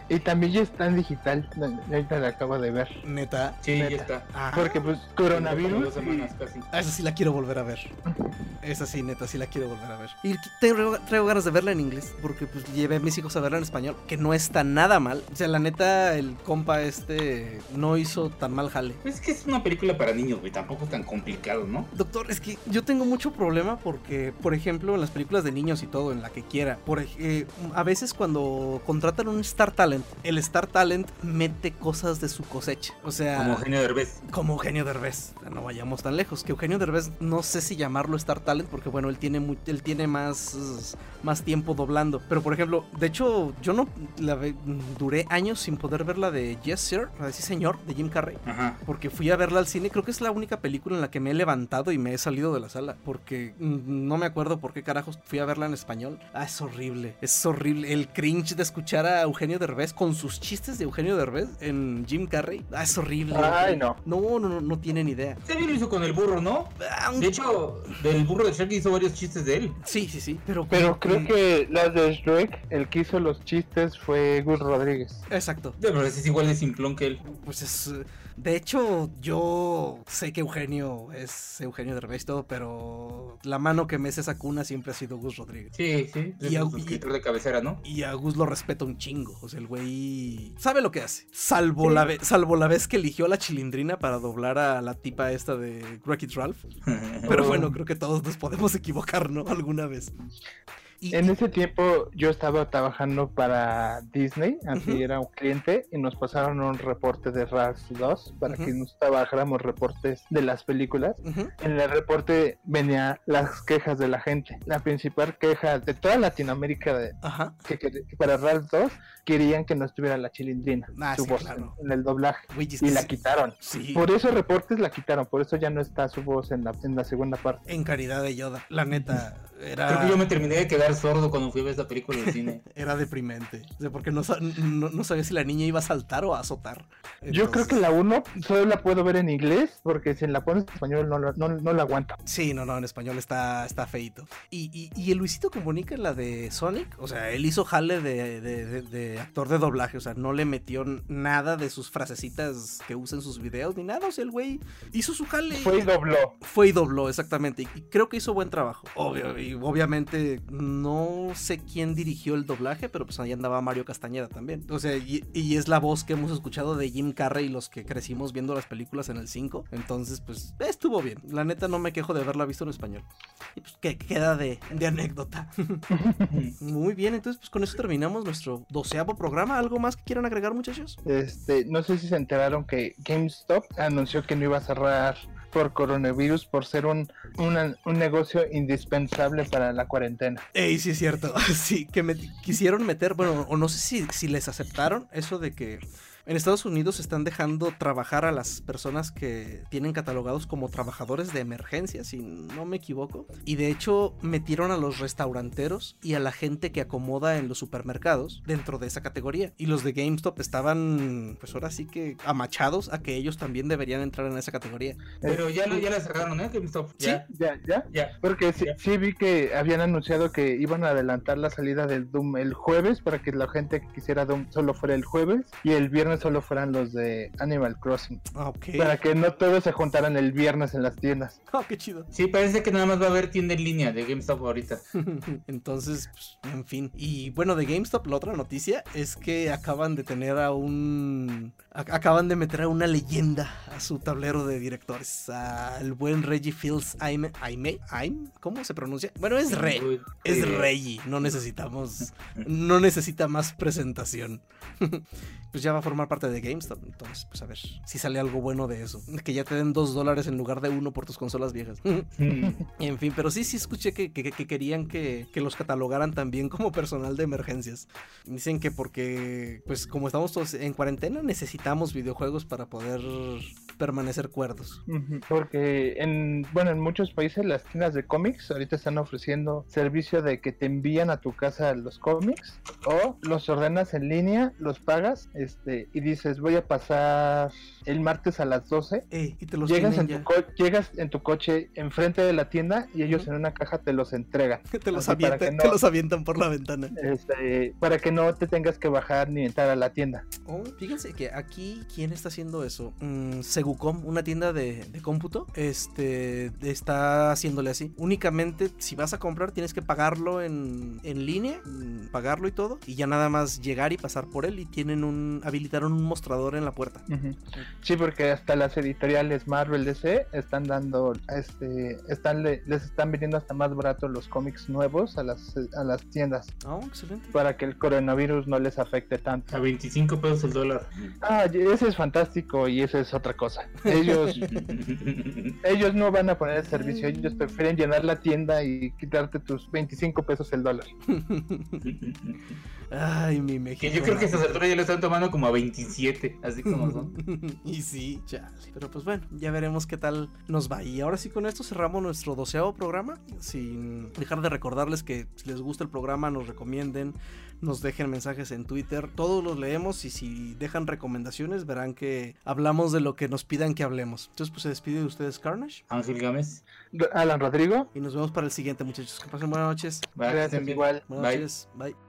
Y también ya está en digital. Ahorita la acabo de ver. Neta. Sí, ya Neta. está. Ah, Porque pues coronavirus. dos semanas casi. Ah, esa sí la quiero volver a ver. Esa sí, neta, sí la quiero volver a ver. Y traigo, traigo ganas de verla en inglés, porque pues llevé a mis hijos a verla en español, que no está nada mal. O sea, la neta, el compa este no hizo tan mal jale. Es que es una película para niños, güey. Tampoco es tan complicado, ¿no? Doctor, es que yo tengo mucho problema porque, por ejemplo, en las películas de niños y todo, en la que quiera, por, eh, a veces cuando contratan un Star Talent, el Star Talent mete cosas de su cosecha. O sea, Como Eugenio Derbez. como Eugenio Derbez. No vayamos tan lejos. Que Eugenio Derbez, no sé si llamarlo Star Talent, porque bueno, él tiene, él tiene más, más tiempo doblando. Pero por ejemplo, de hecho, yo no la ve- duré años sin poder ver la de Yes Sir, la de Sí Señor, de Jim Carrey. Ajá. Porque fui a verla al cine, creo que es la única película en la que me he levantado y me he salido de la sala. Porque no me acuerdo por qué carajos fui a verla en español. Ah, es horrible, es horrible. El cringe de escuchar a Eugenio Derbez con sus chistes de Eugenio Derbez en Jim Carrey. Ah, es horrible. Ay, no. No, no, no, no tienen idea. También lo hizo con el burro, ¿no? Ah, un- De hecho, del burro de Shrek hizo varios chistes de él. Sí, sí, sí. Pero, Pero creo que las de Shrek, el que hizo los chistes fue Gus Rodríguez. Exacto. Verdad, es igual de simplón que él. Pues es. De hecho, yo sé que Eugenio es Eugenio Derbez y todo, pero la mano que mece esa cuna siempre ha sido Gus Rodríguez. Sí, sí. Es Y a- escritor de cabecera, ¿no? Y a Gus lo respeto un chingo. O sea, el güey sabe lo que hace. Salvo, la, ve- salvo la vez que eligió a la chilindrina para doblar a la tipa esta de Wreck-It Ralph. Pero bueno, creo que todos nos podemos equivocar, ¿no? Alguna vez. Y, En ese tiempo yo estaba trabajando para Disney, así era un cliente, y nos pasaron un reporte de RAS 2 para que nos trabajáramos reportes de las películas. En el reporte venía las quejas de la gente. La principal queja de toda Latinoamérica de, que- que para RAS 2 querían que no estuviera la chilindrina, Ah, su sí, voz claro. en, en el doblaje. Y la sí- quitaron. Sí. Por esos reportes la quitaron, por eso ya no está su voz en la, en la segunda parte. En caridad de Yoda. La neta, era. Creo que yo me terminé de quedar sordo cuando fui a ver esta película en el cine. Era deprimente. O sea, porque no, no, no sabía si la niña iba a saltar o a azotar. Yo creo que la 1 solo la puedo ver en inglés porque si la pones en español no, la- no, no la aguanto. Sí, no, no, en español está, está feito. Y, y, y el Luisito Comunica en la de Sonic, o sea, él hizo jale de, de- de- de actor de doblaje, o sea, no le metió nada de sus frasecitas que usa en sus videos ni nada, o sea, el güey hizo su jale. Fue y dobló. Fue y dobló, exactamente. Y, y creo que hizo buen trabajo. Obvio, y obviamente no sé quién dirigió el doblaje, pero pues ahí andaba Mario Castañeda también. O sea, y, y es la voz que hemos escuchado de Jim Carrey los que crecimos viendo las películas en el 5. Entonces, pues estuvo bien. La neta no me quejo de haberla visto en español. Y pues que queda de, de anécdota. Muy bien, entonces pues con eso terminamos nuestro doceavo programa. ¿Algo más que quieran agregar, muchachos? Este, no sé si se enteraron que GameStop anunció que no iba a cerrar por coronavirus por ser un, un negocio indispensable para la cuarentena. Ey, sí es cierto. Sí, que me quisieron meter, bueno, o no sé si, si les aceptaron eso de que en Estados Unidos están dejando trabajar a las personas que tienen catalogados como trabajadores de emergencia, si no me equivoco. Y de hecho metieron a los restauranteros y a la gente que acomoda en los supermercados dentro de esa categoría. Y los de GameStop estaban, pues ahora sí que amachados a que ellos también deberían entrar en esa categoría. Pero ya, la- ya la cerraron, ¿eh? GameStop. Ya, ¿Ya? ¿Ya? ya. Porque sí, Ya. sí vi que habían anunciado que iban a adelantar la salida del Doom el jueves para que la gente que quisiera Doom solo fuera el jueves y el viernes solo fueran los de Animal Crossing. Ah, Ok. Para que no todos se juntaran el viernes en las tiendas. Ah, qué chido. Sí, parece que nada más va a haber tienda en línea de GameStop ahorita. Entonces, pues, en fin. Y bueno, de GameStop, la otra noticia es que acaban de tener a un. Acaban de meter a una leyenda a su tablero de directores. Al buen Reggie Fields Aime. Aime? Aime? ¿Cómo se pronuncia? Bueno, es Rey. Es. Reggie. No necesitamos. No necesita más presentación. pues ya va a formar parte de GameStop. Entonces, pues a ver si sale algo bueno de eso. Que ya te den dos dólares en lugar de uno por tus consolas viejas. Mm. En fin, pero sí, sí escuché que, que- que querían que, que los catalogaran también como personal de emergencias. Dicen que porque, pues como estamos todos en cuarentena, necesitamos videojuegos para poder permanecer cuerdos. Porque en, bueno, en muchos países las tiendas de cómics ahorita están ofreciendo servicio de que te envían a tu casa los cómics o los ordenas en línea, los pagas, este, y dices voy a pasar el martes a las 12. y te los llegas, en tu llegas en tu coche enfrente de la tienda y ellos en una caja te los entregan. te, los avientan, te los avientan por la ventana. Este, para que no te tengas que bajar ni entrar a la tienda. Oh, fíjense que aquí, ¿quién está haciendo eso? Mm, Segucom, una tienda de, cómputo, este, está haciéndole así. Únicamente, si vas a comprar, tienes que pagarlo en, línea, mm, pagarlo y todo, y ya nada más llegar y pasar por él y tienen un, habilitaron un mostrador en la puerta. Sí, porque hasta las editoriales Marvel DC están dando, este, están, les están vendiendo hasta más barato los cómics nuevos a las, a las tiendas. Oh, excelente. Para que el coronavirus no les afecte tanto. A 25 pesos el dólar. Ah, ese es fantástico y esa es otra cosa. Ellos, ellos no van a poner el servicio, ellos prefieren llenar la tienda y quitarte tus 25 pesos el dólar. Ay, mi México. yo creo que estas alturas ya lo están tomando como a 27, así como son. y sí, ya. Pero pues bueno, ya veremos qué tal nos va. Y ahora sí, con esto cerramos nuestro doceavo programa. Sin dejar de recordarles que si les gusta el programa, nos recomienden, nos dejen mensajes en Twitter. Todos los leemos y si dejan recomendaciones, verán que hablamos de lo que nos pidan que hablemos. Entonces, pues se despide de ustedes, Carnage. Ángel Gámez. Alan Rodrigo. Y nos vemos para el siguiente, muchachos. Que pasen buenas noches. Gracias, igual. Buenas noches. Bye.